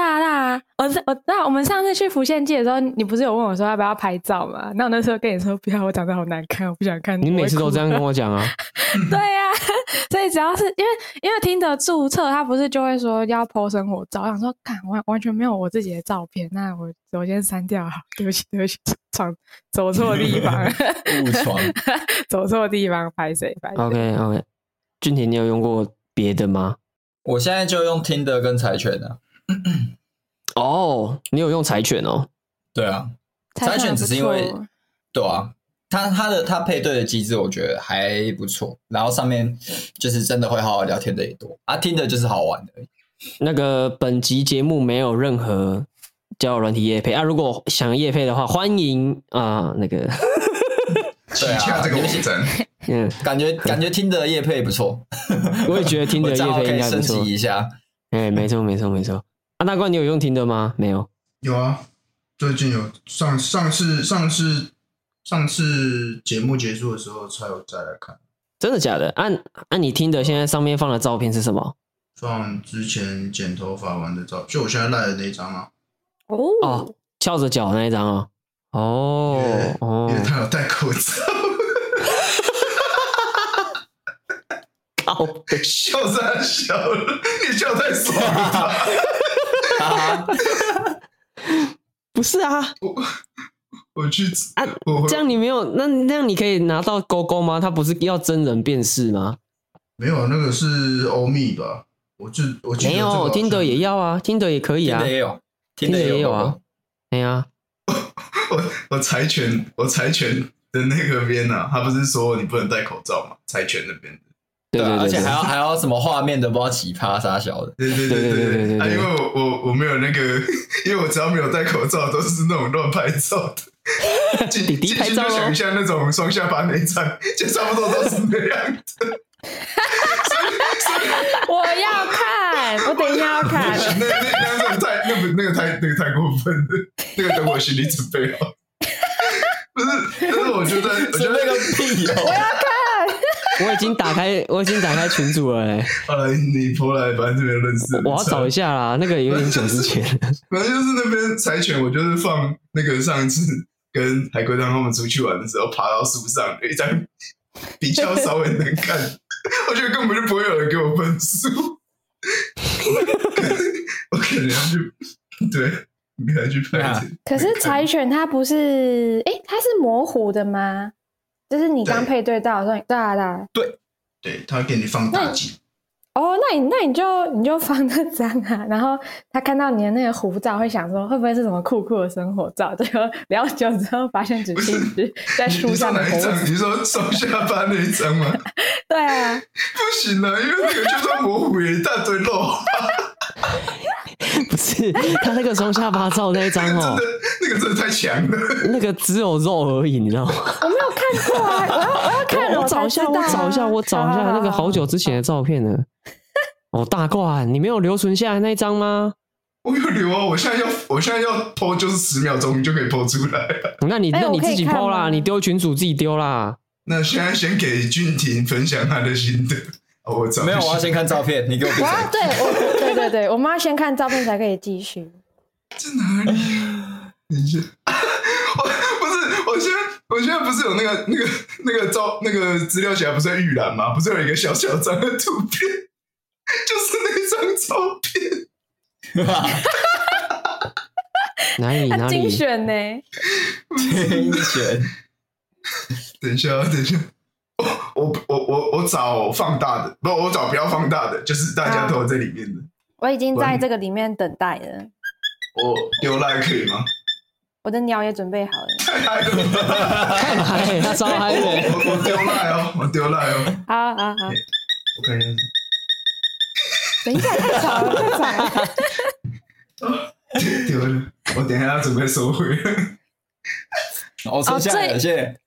啊，大啊，我是我那我们上次去福建记的时候，你不是有问我说要不要拍照吗？那我那时候跟你说不要，我长得好难看，我不想看。你每次都这样跟我讲啊？对呀、啊，所以只要是因为因为听的注册，他不是就会说要 po 生活照，我想说看完完全没有我自己的照片，那我我先删掉好，对不起对不起，闯走错地方，误闯，走错地方拍谁拍谁。OK OK，俊廷，你有用过？别的吗？我现在就用听的跟柴犬的。哦，你有用柴犬哦？对啊，柴犬只是因为，对啊，它它的它配对的机制我觉得还不错，然后上面就是真的会好好聊天的也多啊，听的就是好玩的。那个本集节目没有任何交友软体业配啊，如果想业配的话，欢迎啊、呃，那个。对啊，这个网站，嗯，感觉感觉听的业配不错，我也觉得听的业配应该 升级一下。哎，没错没错没错。啊，大冠，你有用听的吗？没有。有啊，最近有上上次上次上次节目结束的时候才有再来看。真的假的？按、啊、按、啊、你听的，现在上面放的照片是什么？放之前剪头发完的照，就我现在赖的那一张啊。哦哦，翘着脚那一张啊。哦、哦，因为他有戴口罩，靠，笑啥笑了，你笑太爽了。啊、不是啊，我 我去啊，这样你没有，那那样你可以拿到勾勾吗？他不是要真人辨识吗？没有，那个是欧米吧？我就我没有，听的也要啊，听的也可以啊，听得也有，听得也有啊，哎呀。我我柴犬我柴犬的那个边呢、啊，他不是说你不能戴口罩吗？柴犬那边的，对，而且还要还要什么画面的，不知道奇葩啥小的，对对对对对对啊，因为我我我没有那个，因为我只要没有戴口罩，都是那种乱拍照的。弟弟拍照就想一下那种双下巴那张，就差不多都是那样的。我要看，我等一下要看。那那那个太那不那个太那个太过分了，那个等我心理准备好。不是，但是我觉得我觉得那个屁哦！我要看。我已经打开，我已经打开群主了嘞。好了，你过来，反正这边认识。我要找一下啦，那个有点久之前。反正就是那边柴犬，我就是放那个上一次跟海龟汤他们出去玩的时候，爬到树上有一张比较稍微能看。我觉得根本就不会有人给我分数，我可能要去，对，你可能去拍。可是柴犬它不是，哎、欸，它是模糊的吗？就是你刚配对到的时候，对啊，对啊，对，对，他会给你放大镜。哦，那你那你就你就放那张啊，然后他看到你的那个胡照，会想说会不会是什么酷酷的生活照？结果聊久之后发现只是一只在树上的猴子。你说上下巴那一张吗？对啊，不行啊，因为那个就算模糊也一大堆肉。不是他那个双下巴照那一张哦，那个真的太强了，那个只有肉而已，你知道吗？我没有看过啊，我要我要看我，我找一下，我找一下，我找一下那个好久之前的照片呢。哦，大冠，你没有留存下来那一张吗？我有留啊，我现在要，我现在要 po 就是十秒钟就可以 po 出来。那你那你自己 po 啦，你丢群主自己丢啦。那现在先给俊廷分享他的心得。我找没有，我要先看照片。你给我闭嘴。啊，对，我对对对，我们要先看照片才可以继续。在哪里？等一下，我不是，我现在我现在不是有那个那个那个照那个资料夹不是在预览吗？不是有一个小小张的图片？就是那张照片，哪里哪里精选呢？精选。等一下，等一下，我我我我找放大的，不，我找不要放大的，就是大家都在里面的。我已经在这个里面等待了。我丢赖可以吗？我的鸟也准备好了。太嗨了！太嗨，他超嗨的。我我丢赖哦，我丢赖哦。好好好，我看一下。等一下，太吵了，太吵了！丢了，我等一下要准备收回了。我存下来了，谢谢。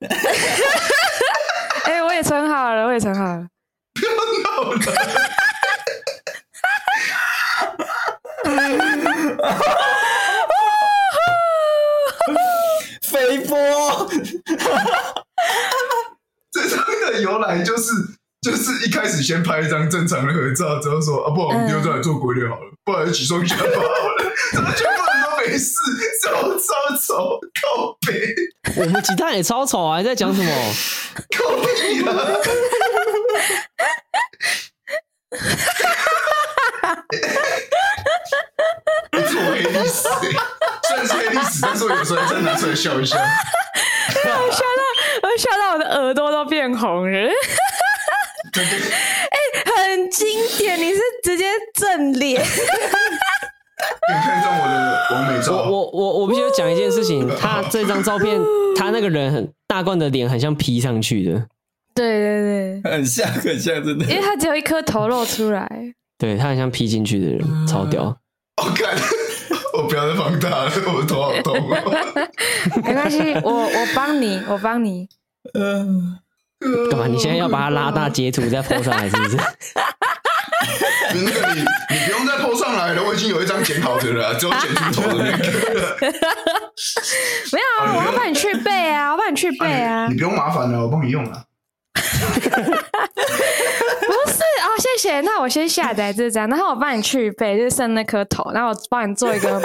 哎，我也存好了，我也存好了。不要闹了！飞波！这张的由来就是。就是一开始先拍一张正常的合照，之后说啊，不然我们丢出来做攻略好了，嗯、不然举双下巴好了，怎么全部人都没事，超超丑，靠北。我们吉他也超丑啊，你在讲什么？靠屁啊！做黑历史，虽然是黑历史，但是我有时候再拿出来笑一笑。我笑到，我笑到我的耳朵都变红了。哎、欸，很经典！你是直接正脸，你看上我我我我我必须要讲一件事情，他这张照片，他那个人很大冠的脸很像 P 上去的。对对对，很像很像，真的。因为他只有一颗头露出来。对，他很像 P 进去的人，超屌。我看，我不要再放大了，我头好痛。没关系，我我帮你，我帮你。嗯。干嘛？你现在要把它拉大截图再 po 上来，是不是？那个你你不用再 po 上来了，我已经有一张剪好的了，只有剪出头的那个。没有啊，我要帮你去背啊，我帮你去背啊。你不用麻烦了，我帮你用了。不是啊，谢谢。那我先下载这张，然后我帮你去背，就是剩那颗头，然后我帮你做一个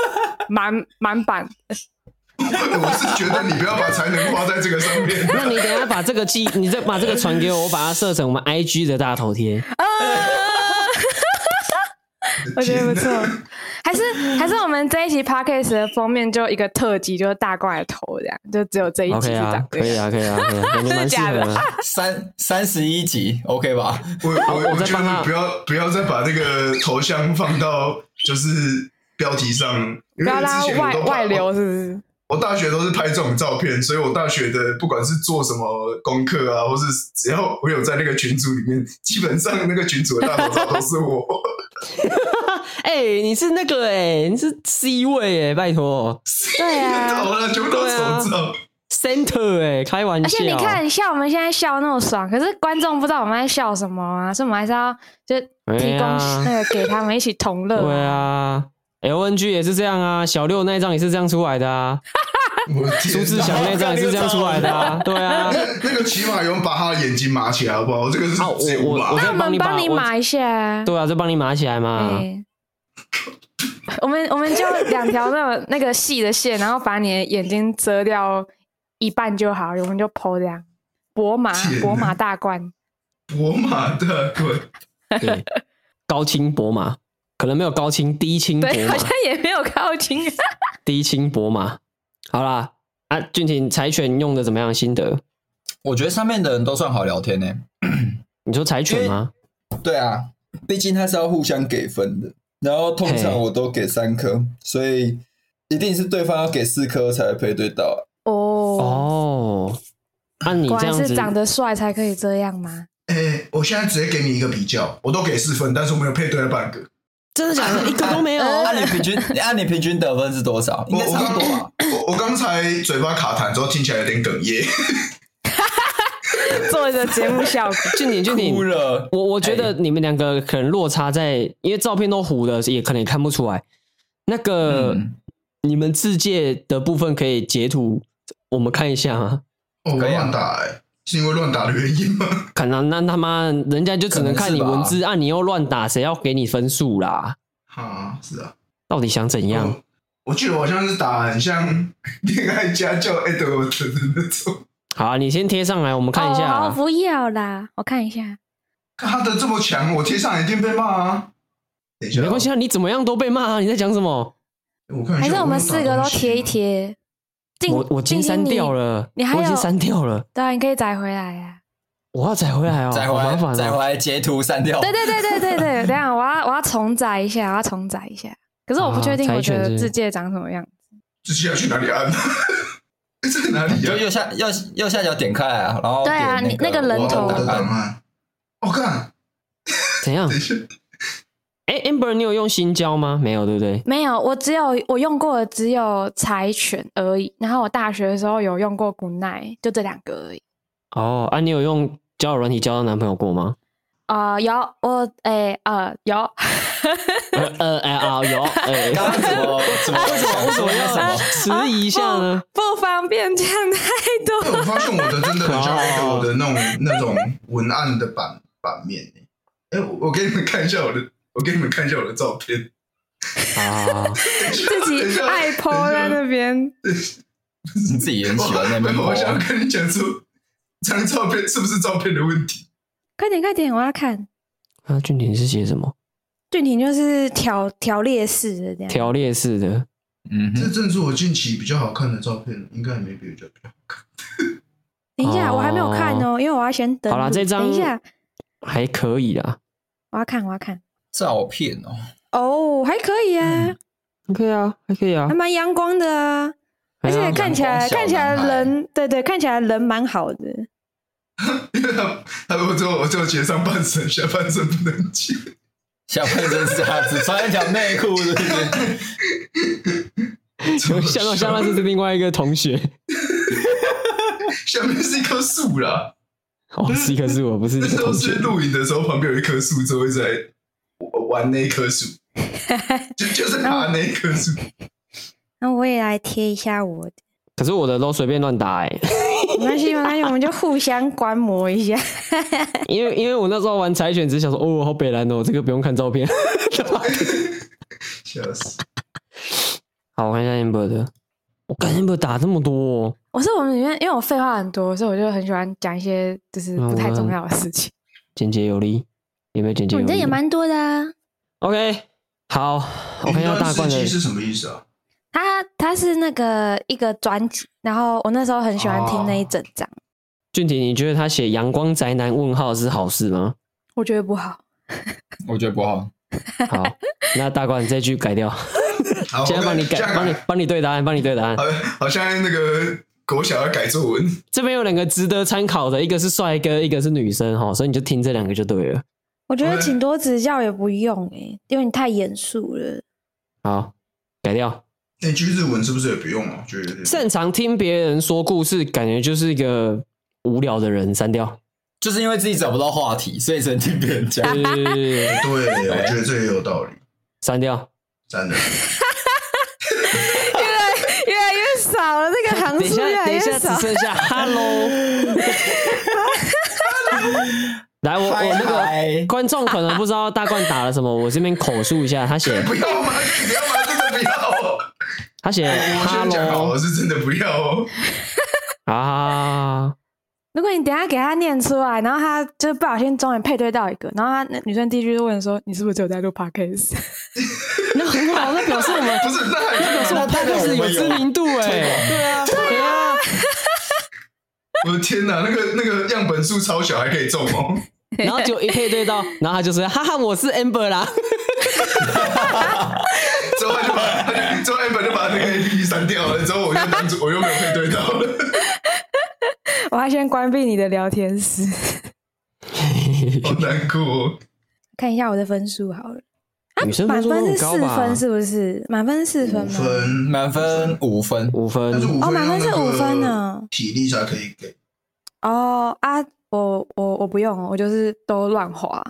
满满版。我是觉得你不要把才能花在这个上面。那你等一下把这个记，你再把这个传给我，我把它设成我们 IG 的大头贴。啊，我觉得不错。还是还是我们这一期 Podcast 的封面就一个特辑，就是大怪的头这样，就只有这一集。OK 啊，可以啊，可以啊，可以啊，感觉蛮适合的。三三十一集，OK 吧？我我我觉得不要不要再把那个头像放到就是标题上，不要让外外流，是不是？我大学都是拍这种照片，所以我大学的不管是做什么功课啊，或是只要我有在那个群组里面，基本上那个群组的大头照都是我。哎、欸，你是那个哎、欸，你是 C 位哎、欸，拜托。对啊，好了，全部都是手照。Center 哎、欸，开玩笑。而且你看，像我们现在笑那么爽，可是观众不知道我们在笑什么啊，所以我们还是要就提供那个给他们一起同乐。对啊。LNG 也是这样啊，小六那一张也是这样出来的啊，苏志祥那张也是这样出来的啊，对啊，那个起码有人把他的眼睛码起来好不好？这个是我我我再帮你帮你码一下，对啊，再帮你码起来嘛。我们我们就两条那种那个细的线，然后把你的眼睛遮掉一半就好，我们就 po 这样。博马博马大冠，博马大冠，对，高清博马。可能没有高清，低清博马，好像也没有高清。低清博马，好啦，啊，俊廷柴犬用的怎么样？心得？我觉得上面的人都算好聊天呢。你说柴犬吗？对啊，毕竟它是要互相给分的。然后通常我都给三颗，所以一定是对方要给四颗才会配对到。哦哦，那你这样子是长得帅才可以这样吗？哎、欸，我现在直接给你一个比较，我都给四分，但是我没有配对了半个。真的假的？一个都没有？那、啊啊、你平均，那、啊、你平均得分是多少？应该差不多吧。我我刚才嘴巴卡痰之后，听起来有点哽咽。做一个节目效果，俊你俊廷，我我觉得你们两个可能落差在，因为照片都糊的，也可能也看不出来。那个、嗯、你们自介的部分可以截图，我们看一下吗？哦，乱打哎、欸，是因为乱打的原因吗？可能那他妈人家就只能看你文字，啊，你又乱打，谁要给你分数啦？啊，是啊，到底想怎样？我，我记得我好像是打很像 恋爱家教 Edward 的那种。好、啊，你先贴上来，我们看一下。哦，不要啦，我看一下。他的这么强，我贴上一定被骂啊。等一下，没关系啊，你怎么样都被骂啊！你在讲什么？我看一下，还是我们四个都贴一贴。我我已经删掉了，你还有我已经删掉了。对啊，你可以载回来呀、啊。我要载回来哦，载回来，载、喔、回来截图删掉。对对对对对对，等下我要我要重载一下，我要重载一下。可是我不确定，我觉得自介长什么样子。自介要去哪里按？这是哪里、啊？就右下右右下角点开啊，然后、那个、对啊，你那个人头的档案，我看怎样？哎、欸、，Amber，你有用新交吗？没有，对不对？没有，我只有我用过的只有柴犬而已。然后我大学的时候有用过 Goodnight，就这两个而已。哦，啊，你有用交友软体交到男朋友过吗？啊、呃，有，我哎呃有。呃哎啊有哎，刚刚怎么怎么为什么为什么要什么迟疑一下呢？不，方便讲太多。我发现我的真的很像我的那种那种文案的版版面哎，我给你们看一下我的，我给你们看一下我的照片啊，自己爱 po 在那边，你自己也很喜欢那边。我想跟你讲说，这张照片是不是照片的问题？快点快点，我要看。啊，俊廷是写什么？俊廷就是条条列式的这样，条列式的，嗯，这正是我近期比较好看的照片，应该也没别的比较好看。等一下，我还没有看哦，因为我要先等。好啦，这张等一下还可以啦。我要看，我要看照片哦。哦，还可以啊，还可以啊，还可以啊，还蛮阳光的啊，而且看起来看起来人，对对，看起来人蛮好的。因为他他说我就我就截上半身，下半身不能截。下半身是这样子，穿一条内裤，是不是？下到下半身是另外一个同学，下面是一棵树啦。哦，是一棵树，我不是。那时候是录影的时候，旁边有一棵树，就会在玩那棵树，就就是爬那棵树。那我也来贴一下我的。可是我的都随便乱打哎、欸，没关系没关系，我们就互相观摩一下。因为因为我那时候玩柴犬，只是想说哦，好北蓝哦，这个不用看照片。笑死！好，我看一下 Amber 的，我感觉 Amber 打这么多、哦。我是我们里面，因为我废话很多，所以我就很喜欢讲一些就是不太重要的事情。简洁有力，有没有简洁有力？你这也蛮多的啊。OK，好，我看一下大冠的是什么意思啊？他他是那个一个专辑，然后我那时候很喜欢听那一整张。俊廷，你觉得他写“阳光宅男”问号是好事吗？我觉得不好。我觉得不好。好，那大冠这句改掉。现在帮你改，帮你帮你对答案，帮你对答案。好像那个狗小要改作文。这边有两个值得参考的，一个是帅哥，一个是女生哈，所以你就听这两个就对了。我觉得请多指教也不用哎，因为你太严肃了。好，改掉。那句日文是不是也不用啊？觉得擅长听别人说故事，感觉就是一个无聊的人，删掉。就是因为自己找不到话题，所以只能听别人讲。对，对，我觉得这也有道理。删掉，删的。越来越来越少了，这个行数越来越少。等一下，只剩下 Hello。来，我我那个观众可能不知道大冠打了什么，我这边口述一下，他写。不要吗？不要吗？这个不要。他写：“我先讲好，我是真的不要哦。”啊！如果你等下给他念出来，然后他就不小心终于配对到一个，然后他那女生第一句就问说：“你是不是只有在录 podcast？” 那很好，那表示我们不是，那表示我们 podcast 有知名度哎。对啊，对啊！我的天哪，那个那个样本数超小，还可以中哦！然后就一配对到，然后他就说：“哈哈，我是 Amber 啦。”之后他就把，之后 Amber 就把那个 APP 删掉了。之后我就单独，我又没有配对到了。我要先关闭你的聊天室，好难过哦。看一下我的分数好了。女生分数满分是四很高吧？分是不是？满分是四分吗？分满分五分，五分但是五分哦满分是五分呢体力才可以给。哦啊，我我我不用，我就是都乱滑。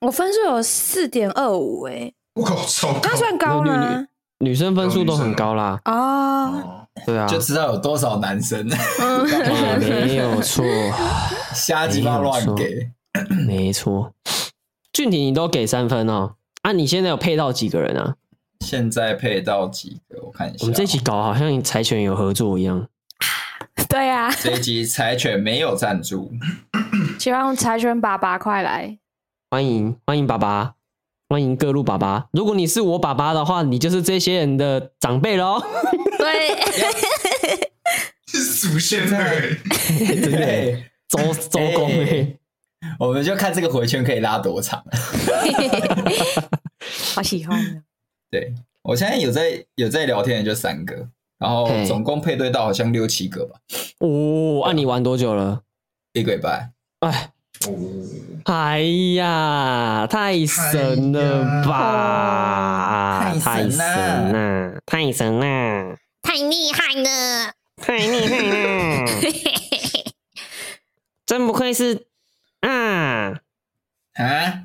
我分数有四点二五，哎，我靠，超高！那算高吗？女生分数都很高啦。哦，哦，对啊，就知道有多少男生没有错，瞎鸡巴乱给。没错。俊廷，你都给三分哦。啊，你现在有配到几个人啊？现在配到几个？我看一下。我们这一集搞好像柴犬有合作一样。对啊，这一集柴犬没有赞助，希望柴犬爸爸快来。欢迎欢迎爸爸，欢迎各路爸爸。如果你是我爸爸的话，你就是这些人的长辈喽。对，是祖先对，真的，周周公哎，我们就看这个回圈可以拉多长。好喜欢。对，我现在有在有在聊天的就三个，然后总共配对到好像六七个吧。哦，那、啊、你玩多久了？一个礼拜。哎，哦，哎呀，太神了吧！哎、太神了，太神了，太厉害了，太厉害了！真不愧是啊啊！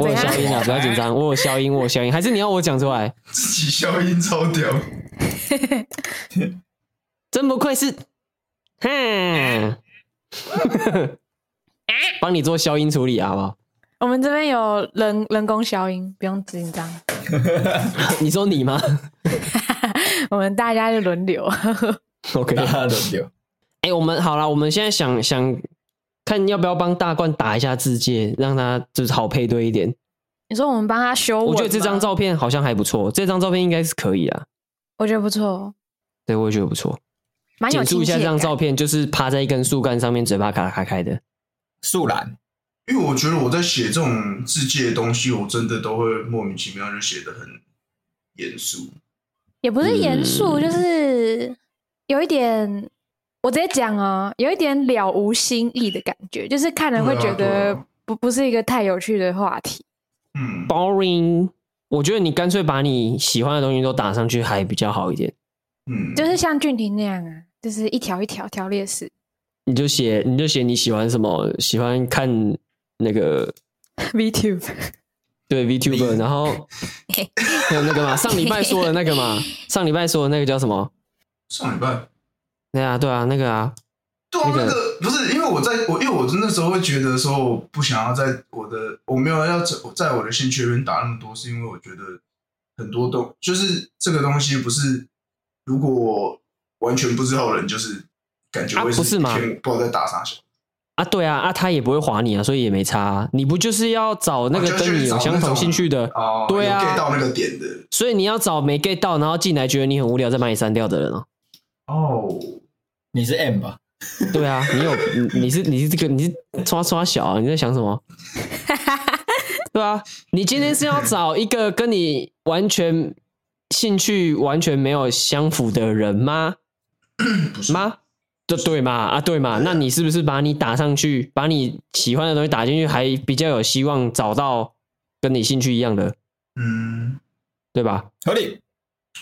我有消音啊，不要紧张，我有消音，我有消音，还是你要我讲出来？自己消音超屌，真不愧是，哼，帮你做消音处理好不好？我们这边有人人工消音，不用紧张。你说你吗？我们大家就轮流，OK，大家轮流。哎、欸，我们好了，我们现在想想。看要不要帮大冠打一下字介，让他就是好配对一点。你说我们帮他修？我觉得这张照片好像还不错，这张照片应该是可以啊。我觉得不错，对，我也觉得不错。简述一下这张照片，就是趴在一根树干上面，嘴巴卡开开的树懒。因为我觉得我在写这种字界的东西，我真的都会莫名其妙就写的很严肃，也不是严肃，嗯、就是有一点。我直接讲哦，有一点了无新意的感觉，就是看人会觉得不不是一个太有趣的话题。嗯，boring。我觉得你干脆把你喜欢的东西都打上去，还比较好一点。嗯，就是像俊廷那样啊，就是一条一条条列式。你就写，你就写你喜欢什么，喜欢看那个 VTube，对 VTuber，然后 还有那个嘛，上礼拜说的那个嘛，上礼拜说的那个叫什么？上礼拜。对啊，对啊，那个啊，对啊，那个、那个、不是因为我在我因为我那时候会觉得说我不想要在我的我没有要在在我的兴趣里面打那么多，是因为我觉得很多东就是这个东西不是如果我完全不知道的人就是感觉会是、啊、不是吗？不知道在打啥小啊，对啊啊，他也不会划你啊，所以也没差、啊。你不就是要找那个跟你有相同兴趣的？哦，对啊，get 到那个点的，所以你要找没 get 到，然后进来觉得你很无聊，再把你删掉的人哦。哦。你是 M 吧？对啊，你有你你是你是这个你是刷刷小啊？你在想什么？对啊，你今天是要找一个跟你完全兴趣完全没有相符的人吗？不是吗？这对嘛？啊对嘛？那你是不是把你打上去，把你喜欢的东西打进去，还比较有希望找到跟你兴趣一样的？嗯，对吧？合理。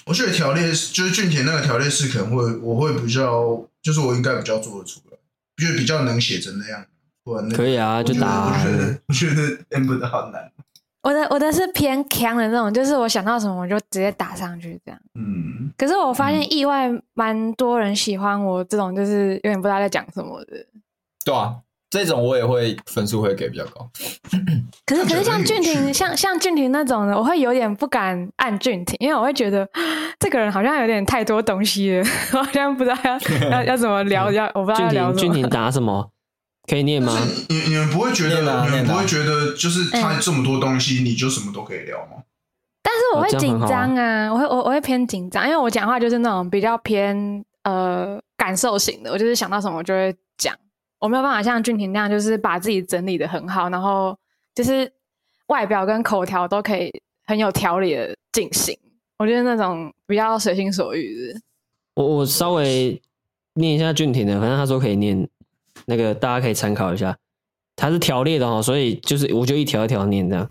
我觉得条列就是俊田那个条列式，可能会我会比较。就是我应该比较做得出来，就是比较能写成那样，不然那可以啊，就打、啊。我觉得我觉得 Amber 的好难。我的我的是偏强的那种，就是我想到什么我就直接打上去这样。嗯。可是我发现意外蛮多人喜欢我这种，就是有点不知道在讲什么的。对啊。这种我也会分数会给比较高，可是可是像俊廷像像俊廷那种的，我会有点不敢按俊廷，因为我会觉得 这个人好像有点太多东西了，我好像不知道要要要怎么聊，要我不知道要聊什么。俊廷打什么？可以念吗？你你们不会觉得你们不会觉得就是他这么多东西，你就什么都可以聊吗？但是我会紧张啊，我会我我会偏紧张，因为我讲话就是那种比较偏呃感受型的，我就是想到什么我就会讲。我没有办法像俊廷那样，就是把自己整理的很好，然后就是外表跟口条都可以很有条理的进行。我觉得那种比较随心所欲的。我我稍微念一下俊廷的，反正他说可以念，那个大家可以参考一下。它是条列的哦，所以就是我就一条一条念这样。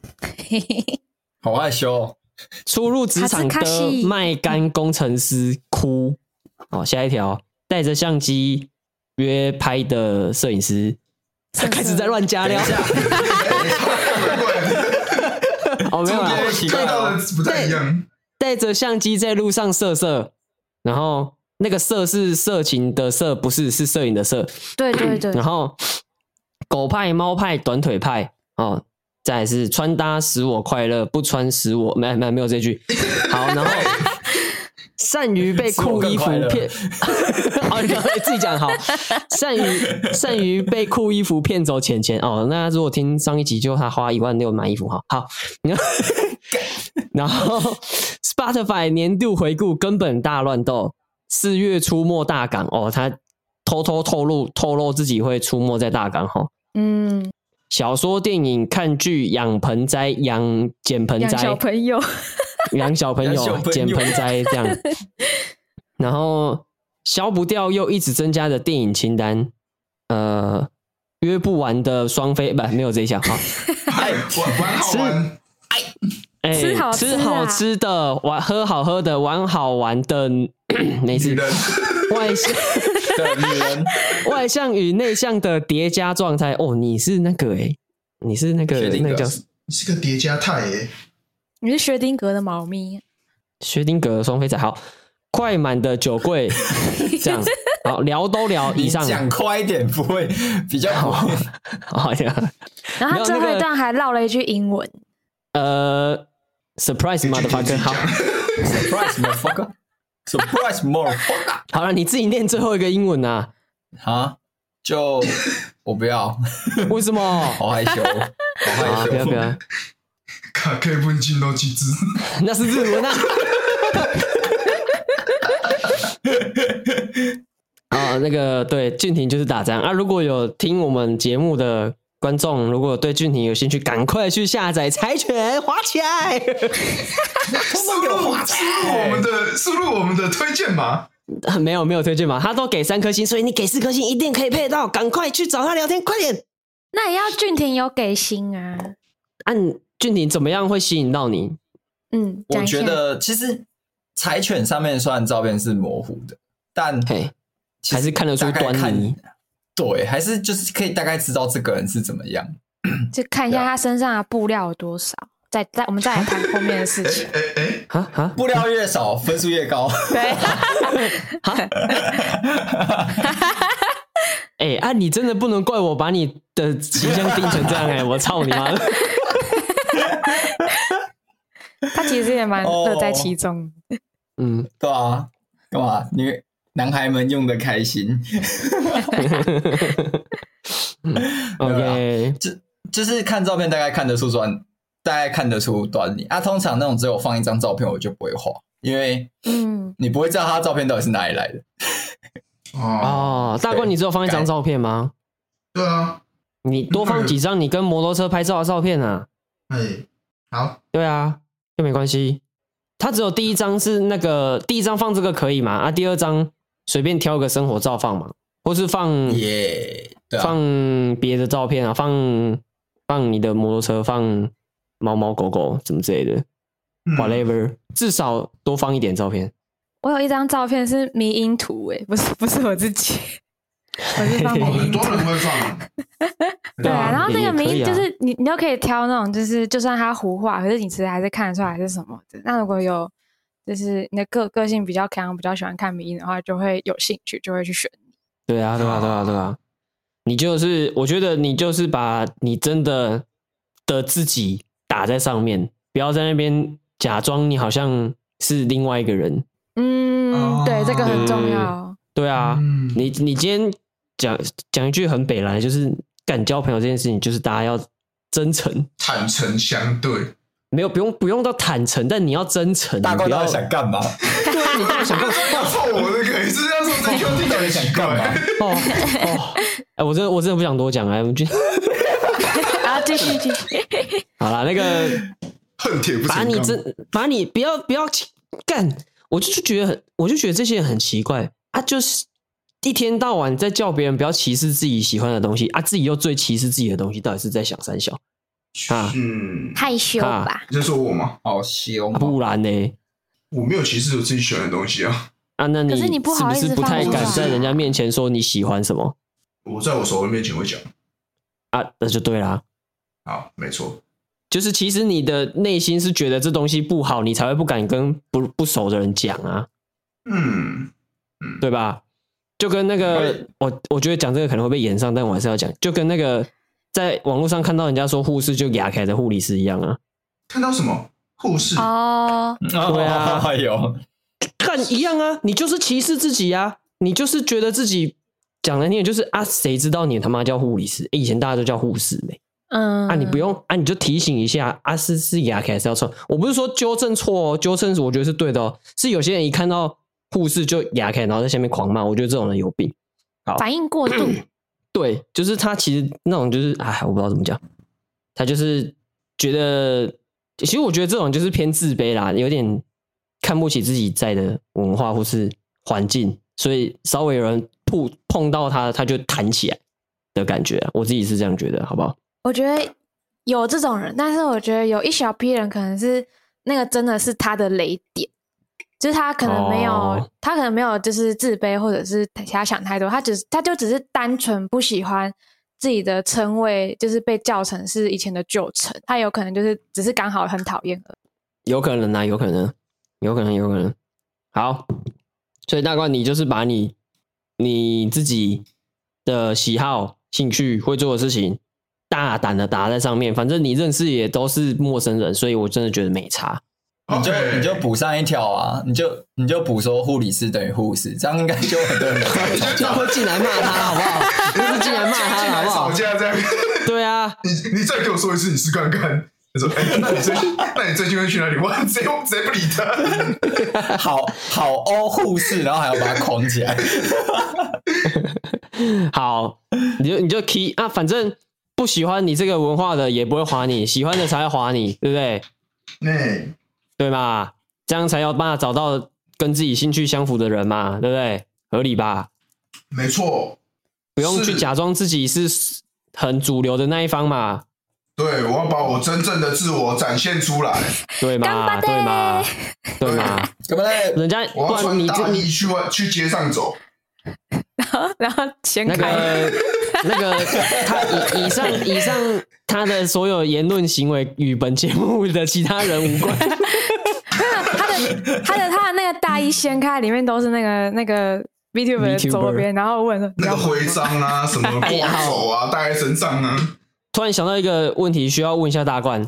好害羞。初入职场的卖干工程师哭。哦，下一条带着相机约拍的摄影师，他开始在乱加料。哦，没有啊，看到的不太一样。带着相机在路上摄摄，然后那个色是色情的色，不是是摄影的色。对对对。然后狗派、猫派、短腿派哦。再来是穿搭使我快乐，不穿使我没没没有这句。好，然后 善于被酷衣服骗，好，你自己讲好。善于善于被酷衣服骗走钱钱哦。那如果听上一集，就他花一万六买衣服哈。好，然后 Spotify 年度回顾根本大乱斗，四月出没大港哦，他偷偷透露透露自己会出没在大港哈。嗯。小说、电影、看剧、养盆栽、养捡盆栽、养小朋友、养小朋友、捡盆栽这样，然后消不掉又一直增加的电影清单，呃，约不完的双飞不没有这一项哈，哎，玩好玩，哎，吃好吃好吃的，玩喝好喝的，玩好玩的，没事，外向。的女人，外向与内向的叠加状态。哦，你是那个哎，你是那个那个叫，你是个叠加态哎，你是薛丁格的猫咪，薛丁格的双飞仔。好，快满的酒柜，这样好聊都聊以上，讲快一点不会比较好。好呀，然后他最后一段还唠了一句英文，呃 surprise motherfucker，好，surprise motherfucker。Surprise motherfucker 好了，你自己念最后一个英文啊？啊？就 我不要，为什么？好害羞，好害羞！不要不要！卡克问金都几字？那是日文啊！啊，那个对，俊廷就是打仗啊！如果有听我们节目的。观众如果对俊廷有兴趣，赶快去下载柴犬，滑起来！输入输入我们的输入我们的推荐码，没有没有推荐码，他都给三颗星，所以你给四颗星一定可以配到，赶快去找他聊天，快点！那也要俊廷有给星啊！按俊廷怎么样会吸引到你？嗯，我觉得其实柴犬上面虽然照片是模糊的，但嘿，还是看得出端倪。对，还是就是可以大概知道这个人是怎么样，就看一下他身上的布料有多少。再再，我们再来谈后面的事情。哎哎啊啊！布料越少，分数越高。对。哎啊！你真的不能怪我把你的形象定成这样哎！我操你妈！他其实也蛮乐在其中。嗯，对啊，干嘛你？男孩们用的开心，OK，就就是看照片大概看得出端，大概看得出端倪啊。通常那种只有放一张照片，我就不会画，因为嗯，你不会知道他的照片到底是哪里来的。哦，大官，你只有放一张照片吗？对啊，你多放几张你跟摩托车拍照的照片啊。哎，好，对啊，又没关系。他只有第一张是那个第一张放这个可以吗？啊，第二张。随便挑个生活照放嘛，或是放 yeah, 对啊，放别的照片啊，放放你的摩托车，放猫猫狗狗什么之类的、嗯、，whatever，至少多放一点照片。我有一张照片是迷因图，哎，不是不是我自己，我是放迷因图。很多人会放。对啊，然后那个迷因就是你，你都可以挑那种，就是就算它糊画，可是你其实还是看得出来是什么的。那如果有。就是你的个个性比较强，比较喜欢看迷因的话，就会有兴趣，就会去选你。对啊，对啊，对啊，对啊！你就是，我觉得你就是把你真的的自己打在上面，不要在那边假装你好像是另外一个人。嗯，对，这个很重要。对啊，你你今天讲讲一句很北来，就是敢交朋友这件事情，就是大家要真诚、坦诚相对。没有不用不用到坦诚，但你要真诚。大哥，你不要想干嘛？对啊，你到底想干嘛？要臭我的可以是这样说，这兄弟到底想干嘛？哦哦，哎，我真的我真的不想多讲哎，我们就然后继续继续。好了，那个恨铁不成钢。把你真把你不要不要干，我就就觉得很，我就觉得这些人很奇怪啊，就是一天到晚在叫别人不要歧视自己喜欢的东西啊，自己又最歧视自己的东西，到底是在想三小啊？嗯，害羞吧？你在说我吗？好凶、哦，不然呢？我没有歧视我自己喜欢的东西啊。啊，那你可是你不好意思是不是不太敢在人家面前说你喜欢什么？我在我熟人面前会讲啊，那就对啦。好，没错，就是其实你的内心是觉得这东西不好，你才会不敢跟不不熟的人讲啊。嗯嗯，对吧？就跟那个我我觉得讲这个可能会被炎上，但我还是要讲，就跟那个在网络上看到人家说护士就牙开的护理师一样啊。看到什么护士？哦，对啊哎呦，看一样啊，你就是歧视自己啊，你就是觉得自己讲难听点就是啊，谁知道你他妈叫护理师？以前大家都叫护士呢。嗯，啊，你不用啊，你就提醒一下啊，是是牙开还是要错？我不是说纠正错哦，纠正我觉得是对的哦。是有些人一看到护士就牙开，然后在下面狂骂，我觉得这种人有病。好，反应过度。对，就是他其实那种就是哎，我不知道怎么讲，他就是觉得，其实我觉得这种就是偏自卑啦，有点看不起自己在的文化或是环境，所以稍微有人碰碰到他，他就弹起来的感觉，我自己是这样觉得，好不好？我觉得有这种人，但是我觉得有一小批人可能是那个真的是他的雷点，就是他可能没有，哦、他可能没有就是自卑或者是他想太多，他只是他就只是单纯不喜欢自己的称谓，就是被叫成是以前的旧称，他有可能就是只是刚好很讨厌而已。有可能啊，有可能，有可能，有可能。好，所以大冠，你就是把你你自己的喜好、兴趣、会做的事情。大胆的打在上面，反正你认识也都是陌生人，所以我真的觉得没差。你就.你就补上一条啊，你就你就补说护理师等于护士，这样应该就很多人就 会进来骂他，好不好？就是进来骂他，好不好？吵架这样。对啊，你你再给我说一次，你试看看。他说：“哎、欸，那你最近那你最近会去哪里玩？谁谁不理他？好好哦，护士，然后还要把他框起来。好，你就你就 key 啊，反正。”不喜欢你这个文化的也不会划你，喜欢的才会划你，对不对？对，对嘛？这样才要办法找到跟自己兴趣相符的人嘛，对不对？合理吧？没错，不用去假装自己是很主流的那一方嘛。对，我要把我真正的自我展现出来，对嘛？对嘛？对嘛？对不对？人家我要穿大衣你去外去街上走，然后然后掀开。那个那个他以以上以上他的所有言论行为与本节目的其他人无关。他的他的他的那个大衣掀开，里面都是那个那个 VTuber 的周边，然后问说那个徽章啊，什么挂手啊，戴在身上啊。突然想到一个问题，需要问一下大冠。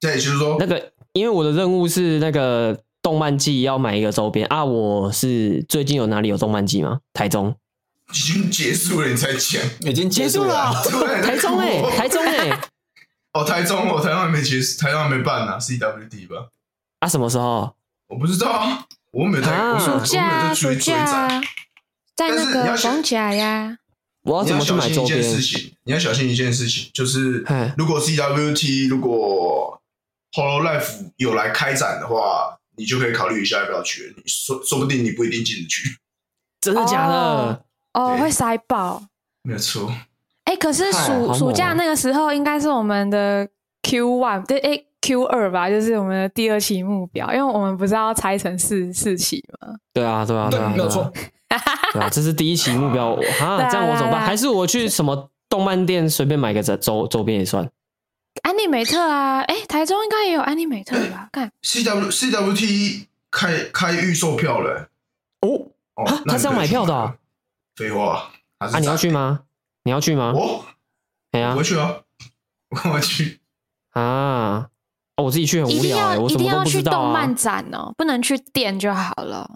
对，就是说那个，因为我的任务是那个动漫季要买一个周边啊。我是最近有哪里有动漫季吗？台中。已经结束了，你才讲？已经结束了。台中哎，台中 哎。哦，台中，哦台中还没结束，台中还没办呢，CWD 吧？啊，什么时候？我不知道啊，我没有在。暑假，暑假，在那个逢甲呀。我要怎么去买周边？你要小心一件事情，就是如果 CWT 如果 Hollow Life 有来开展的话，你就可以考虑一下要不要去。你说说不定你不一定进得去。真的假的？哦，会塞爆，没有错。哎、欸，可是暑暑假那个时候应该是我们的 Q one 对，哎 Q 二吧，就是我们的第二期目标，因为我们不是要拆成四四期吗？对啊，对啊，对啊，没有错。对啊，这是第一期目标。啊，这样我怎么办？还是我去什么动漫店随便买个周周边也算？安利美特啊，哎、欸，台中应该也有安利美特吧？看 C W C W T 开开预售票了、欸。哦哦，他是要买票的、啊。废话，啊！你要去吗？你要去吗？我，哎呀，我去啊！我干嘛去啊？哦，我自己去很无聊、欸，我什么都不知道、啊、一定要去动漫展哦，不能去店就好了。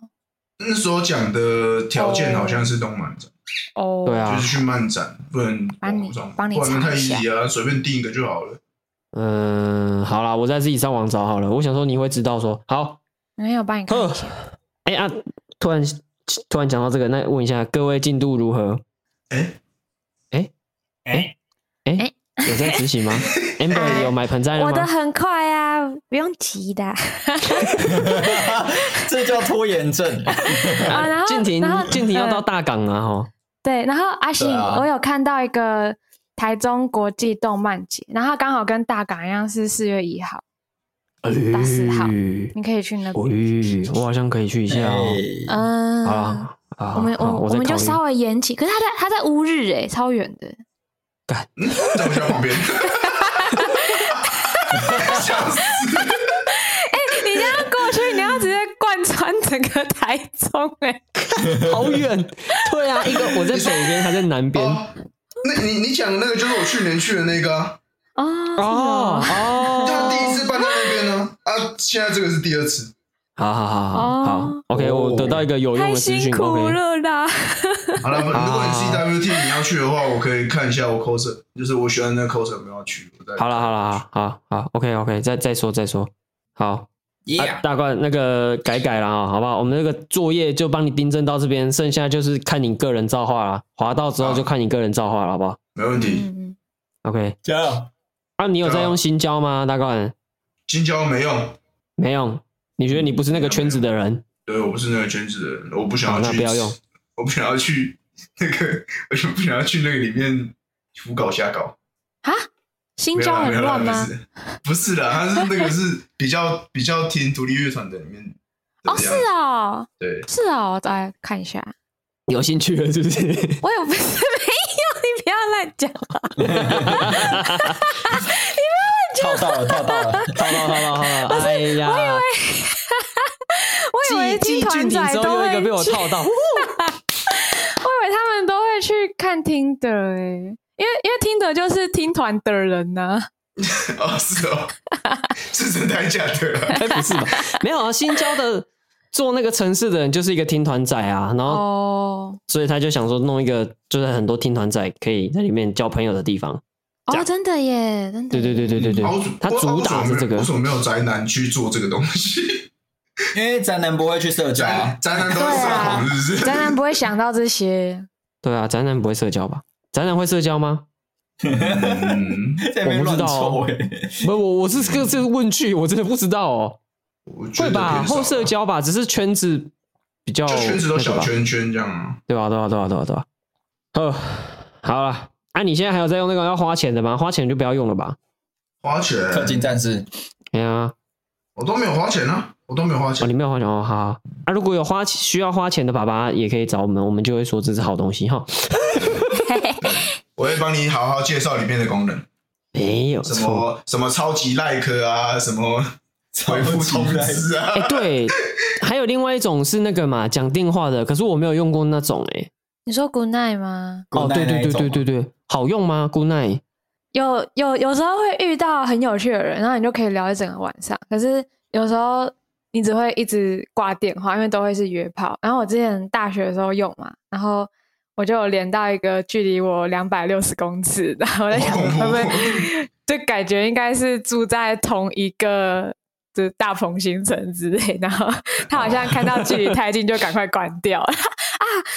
那时候讲的条件好像是动漫展哦，对啊，就是去漫展，不能帮你帮你不然太 easy 啊，随便订一个就好了。嗯，好啦，我再自己上网找好了。我想说你会知道说好，没有帮你看一下。哎、欸、啊，突然突然讲到这个，那问一下各位进度如何？哎哎哎哎，有在执行吗？Amber 有买盆栽了吗？我的很快啊，不用急的。这叫拖延症。啊，然后静婷，静婷要到大港啊，哈。对，然后阿信，啊、我有看到一个。台中国际动漫节，然后刚好跟大港一样是四月一号，大四号，你可以去那边。我好像可以去一下哦。嗯，啊，我们我我们就稍微延期，可是他在他在乌日诶，超远的。干，在我家旁边。笑死！哎，你这样过去，你要直接贯穿整个台中，哎，好远。对啊，一个我在北边，他在南边。那你你讲的那个就是我去年去的那个啊哦哦，他第一次办在那边呢啊，现在这个是第二次。好好好好好，OK，我得到一个有用的资讯。太辛苦了啦。好了，如果你 CWT 你要去的话，我可以看一下我 coser，就是我喜欢那个 coser 有没有去。好了好了好好好，OK OK，再再说再说。好，大冠那个改改了啊，好不好？我们那个作业就帮你订正到这边，剩下就是看你个人造化了。滑到之后就看你个人造化了，好不好？没问题。OK，加油。啊，你有在用新交吗？大冠？新交没用，没用。你觉得你不是那个圈子的人？对，我不是那个圈子的人，我不想要去。那不要用。我不想要去那个，我就不想要去那个里面胡搞瞎搞。啊？新交很乱吗？不是的，他是那个是比较比较听独立乐团的里面。哦，是哦。对，是哦，我来看一下。有兴趣了是不是？我也不是乱讲。你不要乱讲。套到了，套到了，套到，套到，套到。哎呀，我以为，我以为听团仔都会一个被我套到。我以为他们都会去看听的哎，因为因为听的就是听团的人呢。哦，是哦，是真的还是假的？哎，不是吧？没有啊，新交的。做那个城市的人就是一个听团仔啊，然后，所以他就想说弄一个，就是很多听团仔可以在里面交朋友的地方。哦，真的耶，真的。对对对对对对，他主打是这个。为什么没有宅男去做这个东西？因为宅男不会去社交，宅男都是社恐，是不是？宅男不会想到这些。对啊，宅男不会社交吧？宅男会社交吗？我不知道哦。不，我我是个这个问句，我真的不知道哦。会吧，后社交吧，只是圈子比较，圈子都小圈圈这样，对吧？对吧？对吧？对吧？对吧？呃，好了，哎，你现在还有在用那个要花钱的吗？花钱就不要用了吧。花钱？氪金战士？哎呀，我都没有花钱啊，我都没有花钱。你没有花钱哦，好。啊，如果有花需要花钱的爸爸，也可以找我们，我们就会说这是好东西哈。我会帮你好好介绍里面的功能。没有什么什么超级 like 啊，什么。回复通知啊！哎，对，还有另外一种是那个嘛，讲电话的，可是我没有用过那种哎。你说 Good night 吗？哦，对对对对对对，好用吗？Good night。有有有时候会遇到很有趣的人，然后你就可以聊一整个晚上。可是有时候你只会一直挂电话，因为都会是约炮。然后我之前大学的时候用嘛，然后我就有连到一个距离我两百六十公尺，然后我在想会不会就感觉应该是住在同一个。就是大鹏新城之类，然后 他好像看到距离太近，就赶快关掉了！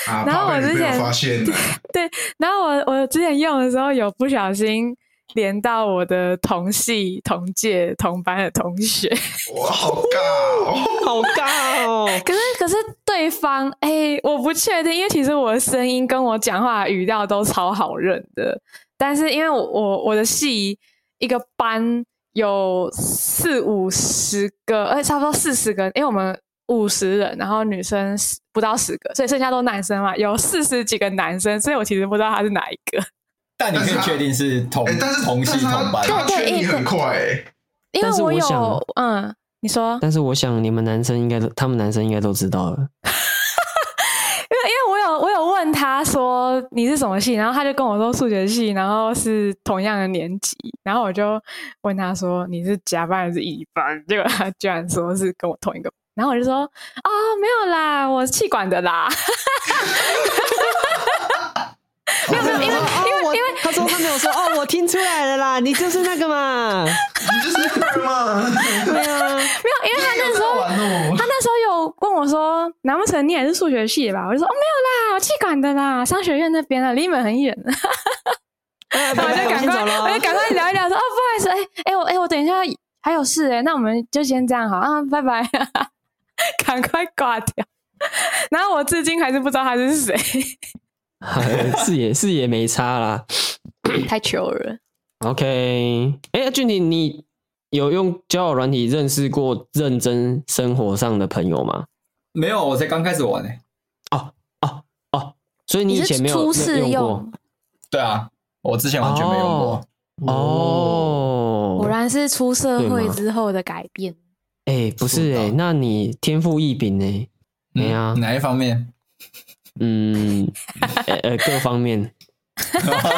啊然后我之前发现对，然后我我之前用的时候有不小心连到我的同系、同届、同班的同学，哇，好尬哦，好尬哦！可是可是对方哎、欸，我不确定，因为其实我的声音跟我讲话的语调都超好认的，但是因为我我我的系一个班。有四五十个，而且差不多四十个，因为我们五十人，然后女生不到十个，所以剩下都男生嘛。有四十几个男生，所以我其实不知道他是哪一个。但你可以确定是同，但是同系同班。对对，你很快哎。因为我有，嗯，你说。但是我想你们男生应该都，他们男生应该都知道了。他说，你是什么系，然后他就跟我说数学系，然后是同样的年级，然后我就问他说，你是甲班还是乙班？结果他居然说是跟我同一个，然后我就说哦，没有啦，我是气管的啦。没有没有，因为因为我因为他说他没有说 哦，我听出来了啦，你就是那个嘛，你就是那个嘛。对啊，没有，因为他那时候哦他那时候有问我说，难不成你也是数学系的吧？我就说哦，没有啦，我气管的啦，商学院那边的，离你们很远。哎，我就赶快，我就赶快聊一聊，说哦，不好意思，哎哎，我哎我等一下还有事哎，那我们就先这样好啊，拜拜，赶快挂掉。然后我至今还是不知道他是谁，是也是也没差啦。太糗了。OK，哎，俊廷，你有用交友软体认识过认真生活上的朋友吗？没有，我才刚开始玩呢、欸。哦哦哦，所以你以前没有初试用过用，对啊，我之前完全没用过。哦。果然是出社会之后的改变。哎，不是哎，那你天赋异禀呢？没啊，哪一方面？嗯，呃呃，各方面。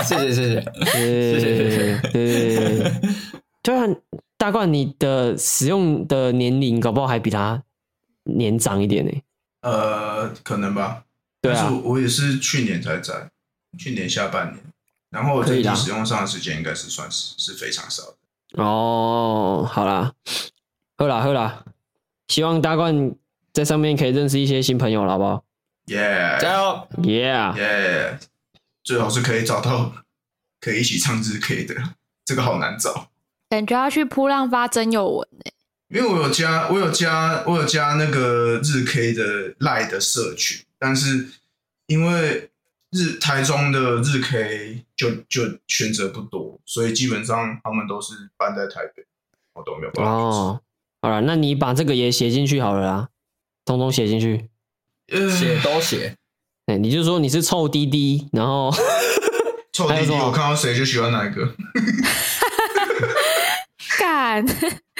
谢谢谢谢谢谢谢谢。对，就然大冠，你的使用的年龄搞不好还比他年长一点呢。呃，可能吧。对啊我也是去年才在，去年下半年，然后我整体使用上的时间应该是算是是非常少的。哦，好啦，喝啦喝啦，希望大冠在上面可以认识一些新朋友了，好不好？耶，加油！耶！耶，最好是可以找到可以一起唱日 K 的，这个好难找。感觉要去扑浪发真有文呢、因为我有加，我有加，我有加那个日 K 的赖的社群，但是因为日台中的日 K 就就选择不多，所以基本上他们都是搬在台北，我都没有办法。哦，好了，那你把这个也写进去好了啦，通通写进去。呃写都写，哎，你就说你是臭滴滴，然后 臭弟弟，还有什么我看到谁就喜欢哪一个。干，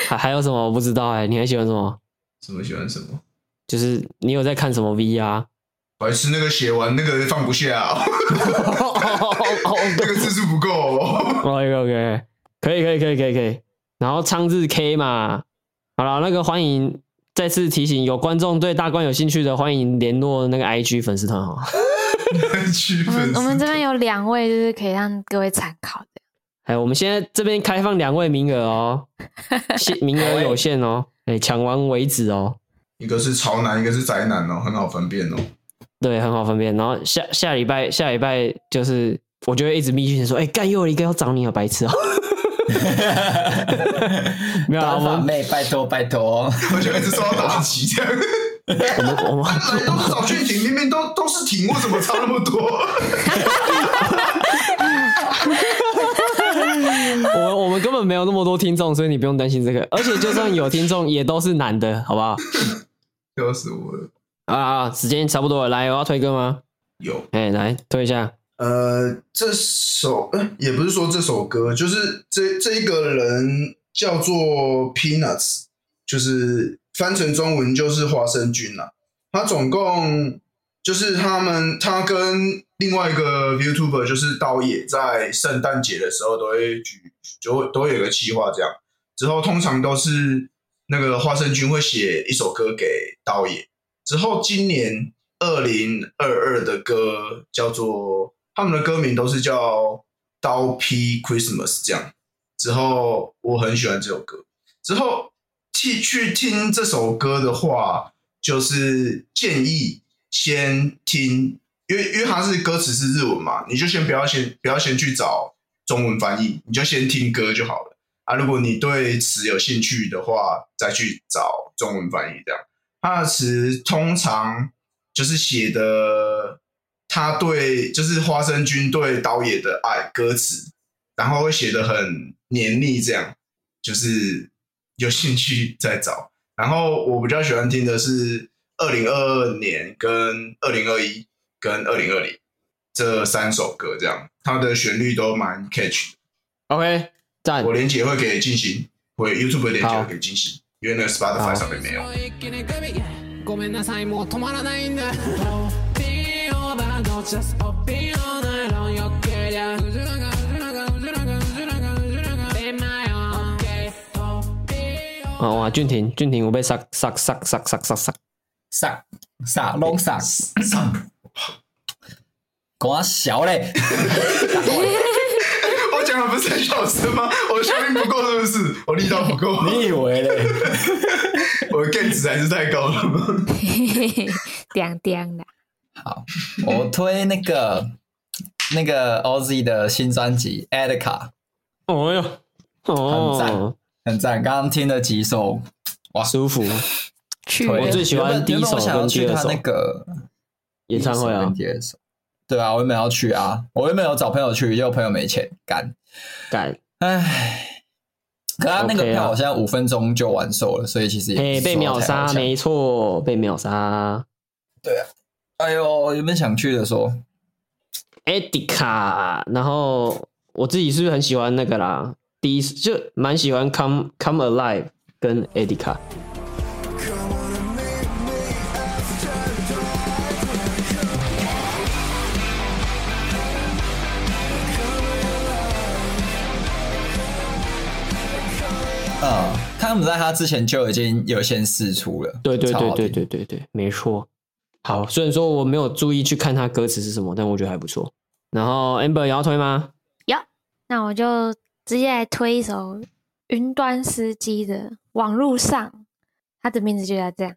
还还有什么我不知道哎、你还喜欢什么？什么喜欢什么？就是你有在看什么 V 啊？白痴，那个写完那个放不下、哦，那个字数不够、哦。OK OK，可以可以可以可以可以。然后昌日 K 嘛，好了，那个欢迎再次提醒，有观众对大冠有兴趣的，欢迎联络那个 IG 粉丝团哈。我们我们这边有两位，就是可以让各位参考的。哎，我们现在这边开放两位名额哦，限名额有限哦，哎，抢完为止哦。一个是潮男，一个是宅男哦，很好分辨哦。对，很好分辨。然后下下礼拜下礼拜就是，我就会一直密讯说，哎，干又有一个要找你啊，白痴哦。没有啊，我们妹，拜托拜托，我就一直受到打击这样。我们我们来都是找俊廷，明明都都是挺，为什么差那么多？我们我们根本没有那么多听众，所以你不用担心这个。而且就算有听众，也都是男的，好不好？笑死我了！啊，时间差不多了，来，我要推歌吗？有，哎，来推一下。呃，这首呃也不是说这首歌，就是这这一个人叫做 Peanuts，就是翻成中文就是花生君啦。他总共就是他们，他跟另外一个 YouTuber 就是刀爷，在圣诞节的时候都会举，就会都会有个计划这样。之后通常都是那个花生君会写一首歌给刀爷。之后今年二零二二的歌叫做。他们的歌名都是叫刀劈 Christmas 这样，之后我很喜欢这首歌。之后去去听这首歌的话，就是建议先听，因为因为它是歌词是日文嘛，你就先不要先不要先去找中文翻译，你就先听歌就好了啊。如果你对词有兴趣的话，再去找中文翻译这样。它的词通常就是写的。他对就是花生君对导演的爱歌词，然后会写得很黏腻，这样就是有兴趣再找。然后我比较喜欢听的是二零二二年、跟二零二一、跟二零二零这三首歌，这样它的旋律都蛮 catch 的。OK，赞。我连结会给进行，会 YouTube 的连结会给进行，因为那个 Spotify 上面没有。哦哇，俊廷，俊廷，我被杀杀杀杀杀杀杀杀杀龙杀杀。光小嘞。我讲的不是很小声吗？我的效应不够是不是？我力道不够？你以为嘞？我的 gain 值还是太高了吗？叮叮的。好，我推那个那个 Ozzy 的新专辑《Attica》。哦哟，哦，很赞，很赞。刚刚听了几首，哇，舒服。去我最喜欢第一首跟第二首。那个演唱会啊，对啊，我原本要去啊，我原本有找朋友去，结果朋友没钱，干干。唉，可他那个票好像五分钟就完售了，所以其实也被秒杀，没错，被秒杀。对啊，哎呦，原本想去的说？Attica，然后我自己是不是很喜欢那个啦？第一就蛮喜欢 Come Come Alive 跟 Attica。嗯，他们在他之前就已经有先试出了。对对对对对对对，没错。好，虽然说我没有注意去看他歌词是什么，但我觉得还不错。然后 Amber 也要推吗？有，那我就直接来推一首云端司机的《网路上》，他的名字就叫这样。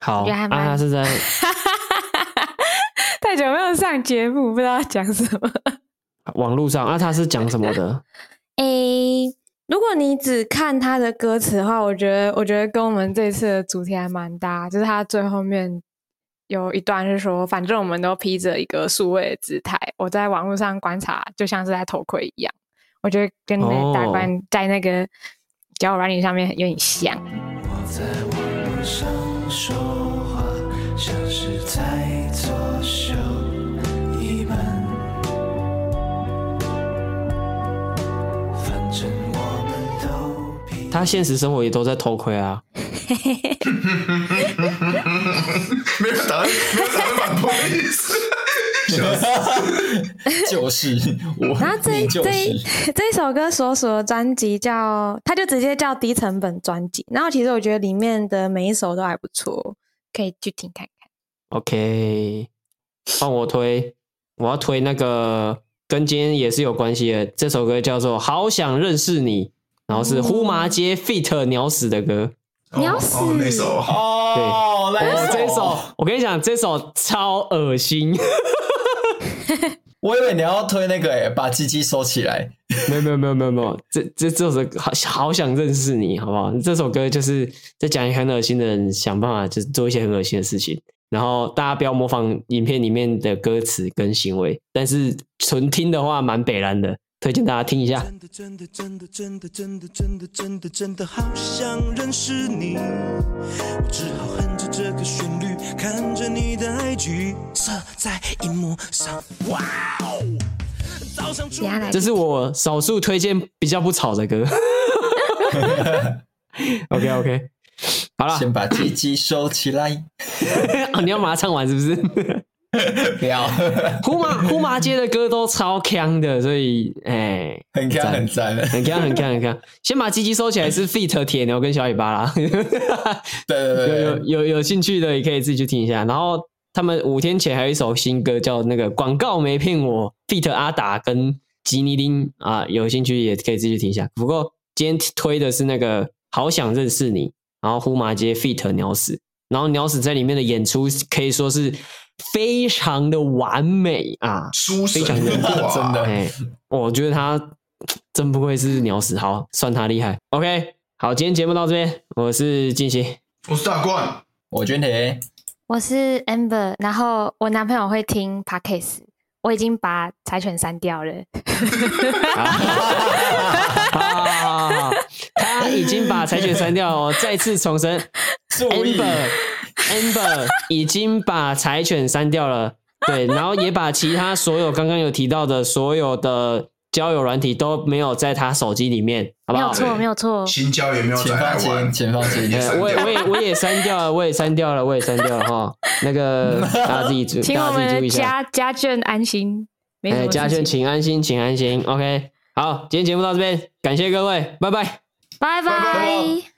好，啊，他是在 太久没有上节目，不知道讲什么。网路上啊，他是讲什么的？诶、欸。如果你只看他的歌词的话，我觉得我觉得跟我们这次的主题还蛮搭。就是他最后面有一段是说，反正我们都披着一个数位的姿态，我在网络上观察，就像是在偷窥一样。我觉得跟那大官在那个交友软件上面有点像。我在网络上说话，像是在作秀一般。反正我们都。他现实生活也都在偷窥啊！没有答案，没有答案反驳的意思。就是我。然后这这这一首歌所属的专辑叫，它就直接叫低成本专辑。然后其实我觉得里面的每一首都还不错，可以去听看看。OK，帮我推，我要推那个跟今天也是有关系的。这首歌叫做《好想认识你》。然后是呼麻街 feat. 鸟屎的歌，鸟屎那首哦，对，哦，这首我跟你讲，这首超恶心。我以为你要推那个诶，把鸡鸡收起来。没有没有没有没有没有，这这这首歌好好想认识你，好不好？这首歌就是在讲一个很恶心的人想办法，就是做一些很恶心的事情。然后大家不要模仿影片里面的歌词跟行为，但是纯听的话蛮北烂的。推荐大家听一下。真的真的真的真的真的真的真的真的好想认识你，只好哼着这个旋律，看着你的在荧幕上。哇哦！早上出来，这是我少数推荐比较不吵的歌。OK OK，好了，先把鸡鸡收起来、你要马上唱完是不是？不要，呼麻呼麻街的歌都超强的，所以哎、欸，很强很赞，很强很强很强。先把鸡鸡收起来，是 feat. 铁牛跟小尾巴啦。对对对，有有有有兴趣的也可以自己去听一下。然后他们五天前还有一首新歌叫那个广告没骗我，feat. 阿达跟吉尼丁啊，有兴趣也可以自己去听一下。不过今天推的是那个好想认识你，然后呼麻街 feat. 鸟屎，然后鸟屎在里面的演出可以说是。非常的完美啊，非常的真的，哎，我觉得他真不愧是鸟屎，好，算他厉害。OK，好，今天节目到这边，我是晋熙，我是大冠，我娟铁，我是 Amber，然后我男朋友会听 Podcast，我已经把柴犬删掉了，好好好好，他已经把柴犬删掉哦，再次重申，Amber。Amber 已经把柴犬删掉了，对，然后也把其他所有刚刚有提到的所有的交友软体都没有在他手机里面，好不好？没有错，没有错。新交也没有在台湾，请放心，我也我也我也删掉了，我也删掉了，我也删掉了哈。那个 大家自己注意，请我们家家眷安心。哎，家眷请安心，请安心。OK，好，今天节目到这边，感谢各位，拜拜，拜拜。